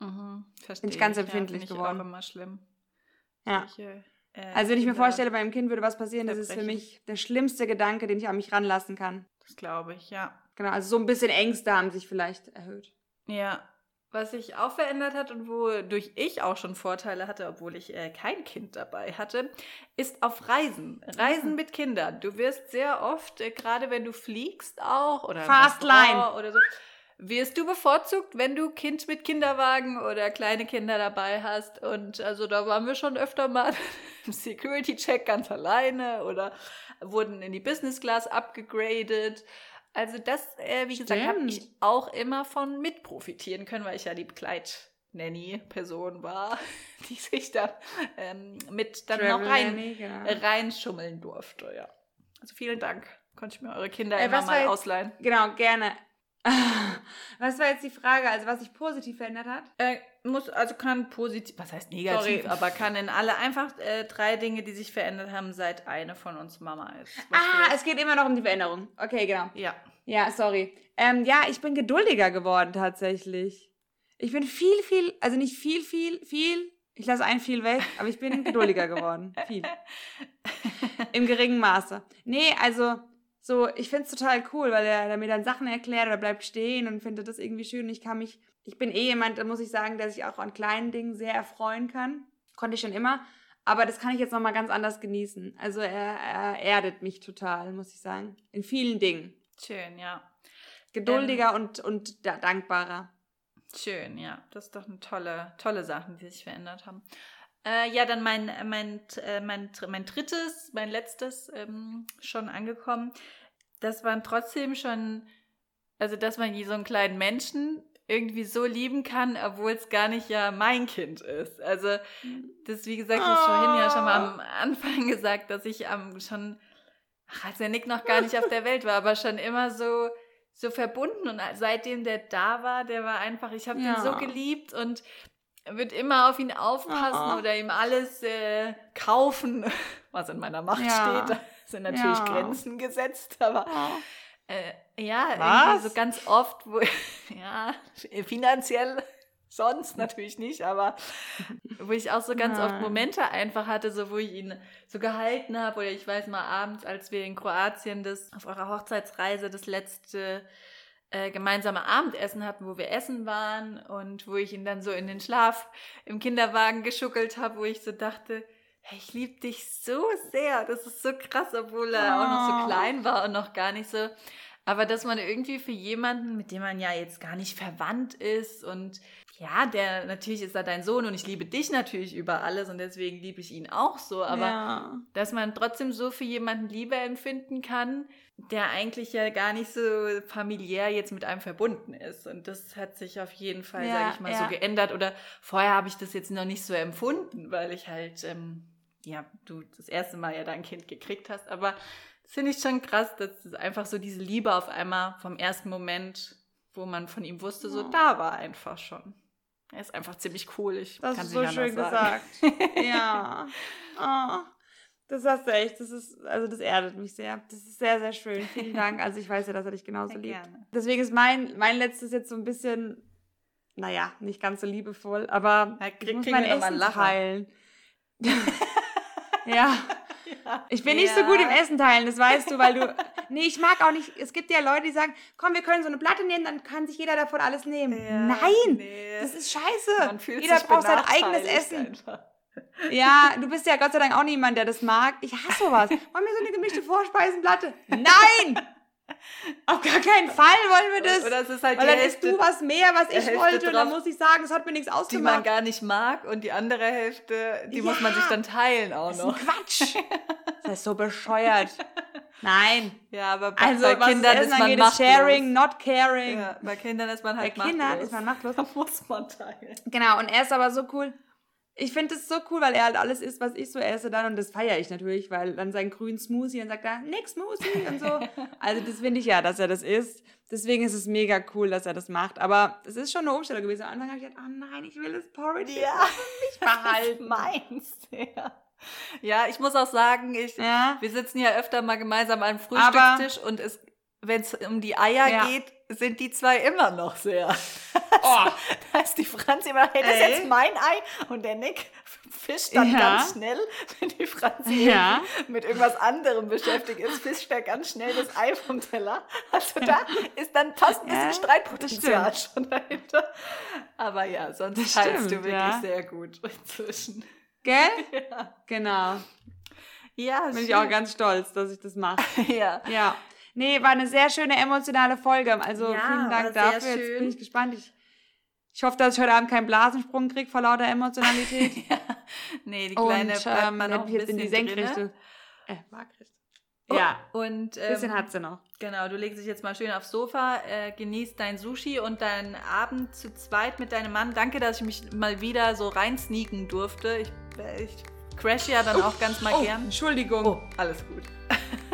Mhm, verstehe ich ganz Ja, empfindlich ich geworden. Auch immer schlimm. Ja. Solche, äh, Also wenn ich mir vorstelle, bei einem Kind würde was passieren, das ist für mich der schlimmste Gedanke, den ich an mich ranlassen kann. Das glaube ich, ja. Genau, also so ein bisschen Ängste haben sich vielleicht erhöht. Ja. Was sich auch verändert hat und wodurch ich auch schon Vorteile hatte, obwohl ich äh, kein Kind dabei hatte, ist auf Reisen. Reisen mit Kindern. Du wirst sehr oft, äh, gerade wenn du fliegst auch oder im Fast Restaurant oder so, wirst du bevorzugt, wenn du Kind mit Kinderwagen oder kleine Kinder dabei hast. Und also da waren wir schon öfter mal <laughs> im Security-Check ganz alleine oder wurden in die Business Class abgegradet. Also das, äh, wie gesagt, habe ich auch immer von mit profitieren können, weil ich ja die Begleit-Nanny-Person war, <laughs> die sich da ähm, mit dann noch Travel rein, Nanny, genau. äh, reinschummeln durfte, ja. Also vielen Dank. Konnte ich mir eure Kinder Äh, immer mal jetzt- ausleihen. Genau, gerne. Was war jetzt die Frage, also was sich positiv verändert hat? Äh, muss, also kann positiv, was heißt negativ, Sorry. aber kann in alle einfach äh, drei Dinge, die sich verändert haben, seit eine von uns Mama ist. Was Ah, es geht immer noch um die Veränderung. Okay, genau. ja. Ja, sorry. Ähm, ja, ich bin geduldiger geworden tatsächlich. Ich bin viel, viel, also nicht viel, viel, viel. Ich lasse ein viel weg, aber ich bin geduldiger geworden. Viel. <laughs> Im geringen Maße. Nee, also so, ich finde es total cool, weil er, er mir dann Sachen erklärt oder bleibt stehen und findet das irgendwie schön. Ich kann mich, ich bin eh jemand, da muss ich sagen, der sich auch an kleinen Dingen sehr erfreuen kann. Konnte ich schon immer. Aber das kann ich jetzt nochmal ganz anders genießen. Also er, er erdet mich total, muss ich sagen. In vielen Dingen. Schön, ja. Geduldiger und, und da, dankbarer. Schön, ja. Das ist doch eine tolle, tolle Sachen, die sich verändert haben. Äh, ja, dann mein, mein, äh, mein, mein drittes, mein letztes ähm, schon angekommen. Das waren trotzdem schon also dass man so einen kleinen Menschen irgendwie so lieben kann, obwohl es gar nicht ja mein Kind ist. Also das, wie gesagt, ich vorhin ja schon mal am ah. Anfang gesagt, dass ich ähm, schon, ach, als der Nick noch gar nicht auf der Welt war, aber schon immer so so verbunden und seitdem der da war, der war einfach, ich habe ja. ihn so geliebt und wird immer auf ihn aufpassen oh. oder ihm alles äh, kaufen, <laughs> was in meiner Macht ja. steht. Da sind natürlich ja. Grenzen gesetzt, aber oh. äh, ja, so ganz oft, wo <laughs> ja, finanziell sonst natürlich nicht, aber wo ich auch so ganz Nein. oft Momente einfach hatte, so wo ich ihn so gehalten habe oder ich weiß mal abends, als wir in Kroatien das auf eurer Hochzeitsreise das letzte äh, gemeinsame Abendessen hatten, wo wir essen waren und wo ich ihn dann so in den Schlaf im Kinderwagen geschuckelt habe, wo ich so dachte, hey, ich liebe dich so sehr. Das ist so krass, obwohl er oh. auch noch so oh. klein war und noch gar nicht so. Aber dass man irgendwie für jemanden, mit dem man ja jetzt gar nicht verwandt ist und ja, der natürlich ist er dein Sohn und ich liebe dich natürlich über alles und deswegen liebe ich ihn auch so, aber ja. dass man trotzdem so für jemanden Liebe empfinden kann, der eigentlich ja gar nicht so familiär jetzt mit einem verbunden ist und das hat sich auf jeden Fall, ja, sage ich mal, ja. so geändert oder vorher habe ich das jetzt noch nicht so empfunden, weil ich halt ähm, ja, du das erste Mal ja dein Kind gekriegt hast, aber das finde ich schon krass, dass es einfach so diese Liebe auf einmal vom ersten Moment, wo man von ihm wusste, so da war einfach schon. Er ist einfach ziemlich cool. Ich das kann ist so schön sagen. gesagt. <laughs> ja. Oh, das hast du echt. Das ist, also das erdet mich sehr. Das ist sehr, sehr schön. Vielen Dank. Also ich weiß ja, dass er dich genauso sehr liebt. Gerne. Deswegen ist mein, mein letztes jetzt so ein bisschen, naja, nicht ganz so liebevoll, aber ja, krieg, ich muss mein Essen teilen. <laughs> ja. Ich bin ja. nicht so gut im Essen teilen, das weißt du, weil du. Nee, ich mag auch nicht. Es gibt ja Leute, die sagen, komm, wir können so eine Platte nehmen, dann kann sich jeder davon alles nehmen. Ja, Nein! Nee. Das ist scheiße. jeder braucht sein eigenes Essen. Einfach. Ja, du bist ja Gott sei Dank auch niemand, der das mag. Ich hasse sowas. Wollen wir so eine gemischte Vorspeisenplatte? Nein! Auf gar keinen Fall wollen wir das. Oder es ist halt Weil dann isst du was mehr, was ich wollte. Und dann muss ich sagen, es hat mir nichts ausgemacht. Die man gar nicht mag. Und die andere Hälfte, die ja, muss man sich dann teilen auch noch. Das ist Quatsch. das ist so bescheuert. Nein. Ja, aber bei, also, bei Kindern ist man machtlos. Sharing, not caring. Ja, bei Kindern ist man halt bei machtlos. Bei Kindern ist man machtlos. <laughs> Da muss man teilen. Genau, und er ist aber so cool ich finde es so cool, weil er halt alles isst, was ich so esse dann und das feiere ich natürlich, weil dann sein grünen Smoothie und sagt er, nix Smoothie und so. <laughs> Also das finde ich ja, dass er das isst. Deswegen ist es mega cool, dass er das macht. Aber es ist schon eine Umstellung gewesen. Am Anfang habe ich gedacht, oh nein, ich will das Porridge ja. nicht <laughs> behalten. Meinst ja. Ja, ich muss auch sagen, ich, ja. wir sitzen ja öfter mal gemeinsam am Frühstückstisch Aber und wenn es um die Eier ja. geht, sind die zwei immer noch sehr. Oh. <laughs> ist die Franzi immer, hey, das ist jetzt mein Ei. Und der Nick fischt dann ja. ganz schnell, wenn die Franzi ja. mit irgendwas anderem beschäftigt ist, fischt er ganz schnell das Ei vom Teller. Also da ist dann fast ein bisschen Streitpotenzial schon dahinter. Aber ja, sonst das teilst stimmt, du wirklich sehr gut inzwischen. Gell? <laughs> Ja. Genau. Ja, Bin ich auch ganz stolz, dass ich das mache. <laughs> ja. Ja. Nee, war eine sehr schöne emotionale Folge. Also ja, vielen Dank dafür. Schön. Jetzt bin ich gespannt. Ich, ich hoffe, dass ich heute Abend keinen Blasensprung kriege vor lauter Emotionalität. <laughs> ja. Nee, die kleine und, ähm, noch ein jetzt in die Senkrechte. Äh. Oh, ja, und ähm, bisschen hat sie noch. Genau, du legst dich jetzt mal schön aufs Sofa, äh, genießt dein Sushi und deinen Abend zu zweit mit deinem Mann. Danke, dass ich mich mal wieder so reinsneaken durfte. Ich, äh, ich crash ja dann oh, auch ganz mal oh, gern. Entschuldigung. Oh, alles gut.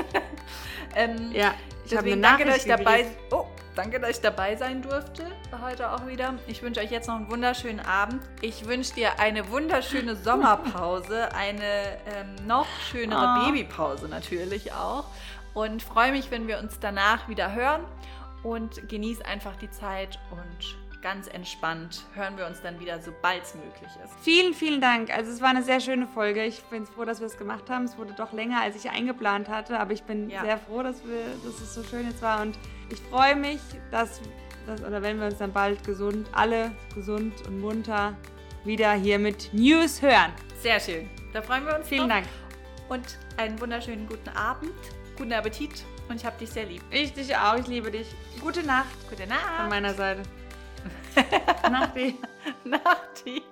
<laughs> ähm, ja, ich habe eine danke, dass ich dabei. Oh, danke, dass ich dabei sein durfte. Heute auch wieder. Ich wünsche euch jetzt noch einen wunderschönen Abend. Ich wünsche dir eine wunderschöne <laughs> Sommerpause, eine ähm, noch schönere oh. Babypause natürlich auch. Und freue mich, wenn wir uns danach wieder hören. Und genieß einfach die Zeit und ganz entspannt hören wir uns dann wieder, sobald es möglich ist. Vielen, vielen Dank. Also es war eine sehr schöne Folge. Ich bin froh, dass wir es gemacht haben. Es wurde doch länger, als ich eingeplant hatte, aber ich bin ja. sehr froh, dass, wir, dass es so schön jetzt war und ich freue mich, dass, dass, oder wenn wir uns dann bald gesund, alle gesund und munter wieder hier mit News hören. Sehr schön. Da freuen wir uns. Vielen drauf. Dank. Und einen wunderschönen guten Abend, guten Appetit und ich habe dich sehr lieb. Ich dich auch, ich liebe dich. Gute Nacht. Gute Nacht. Von meiner Seite. Nachti. Nachti.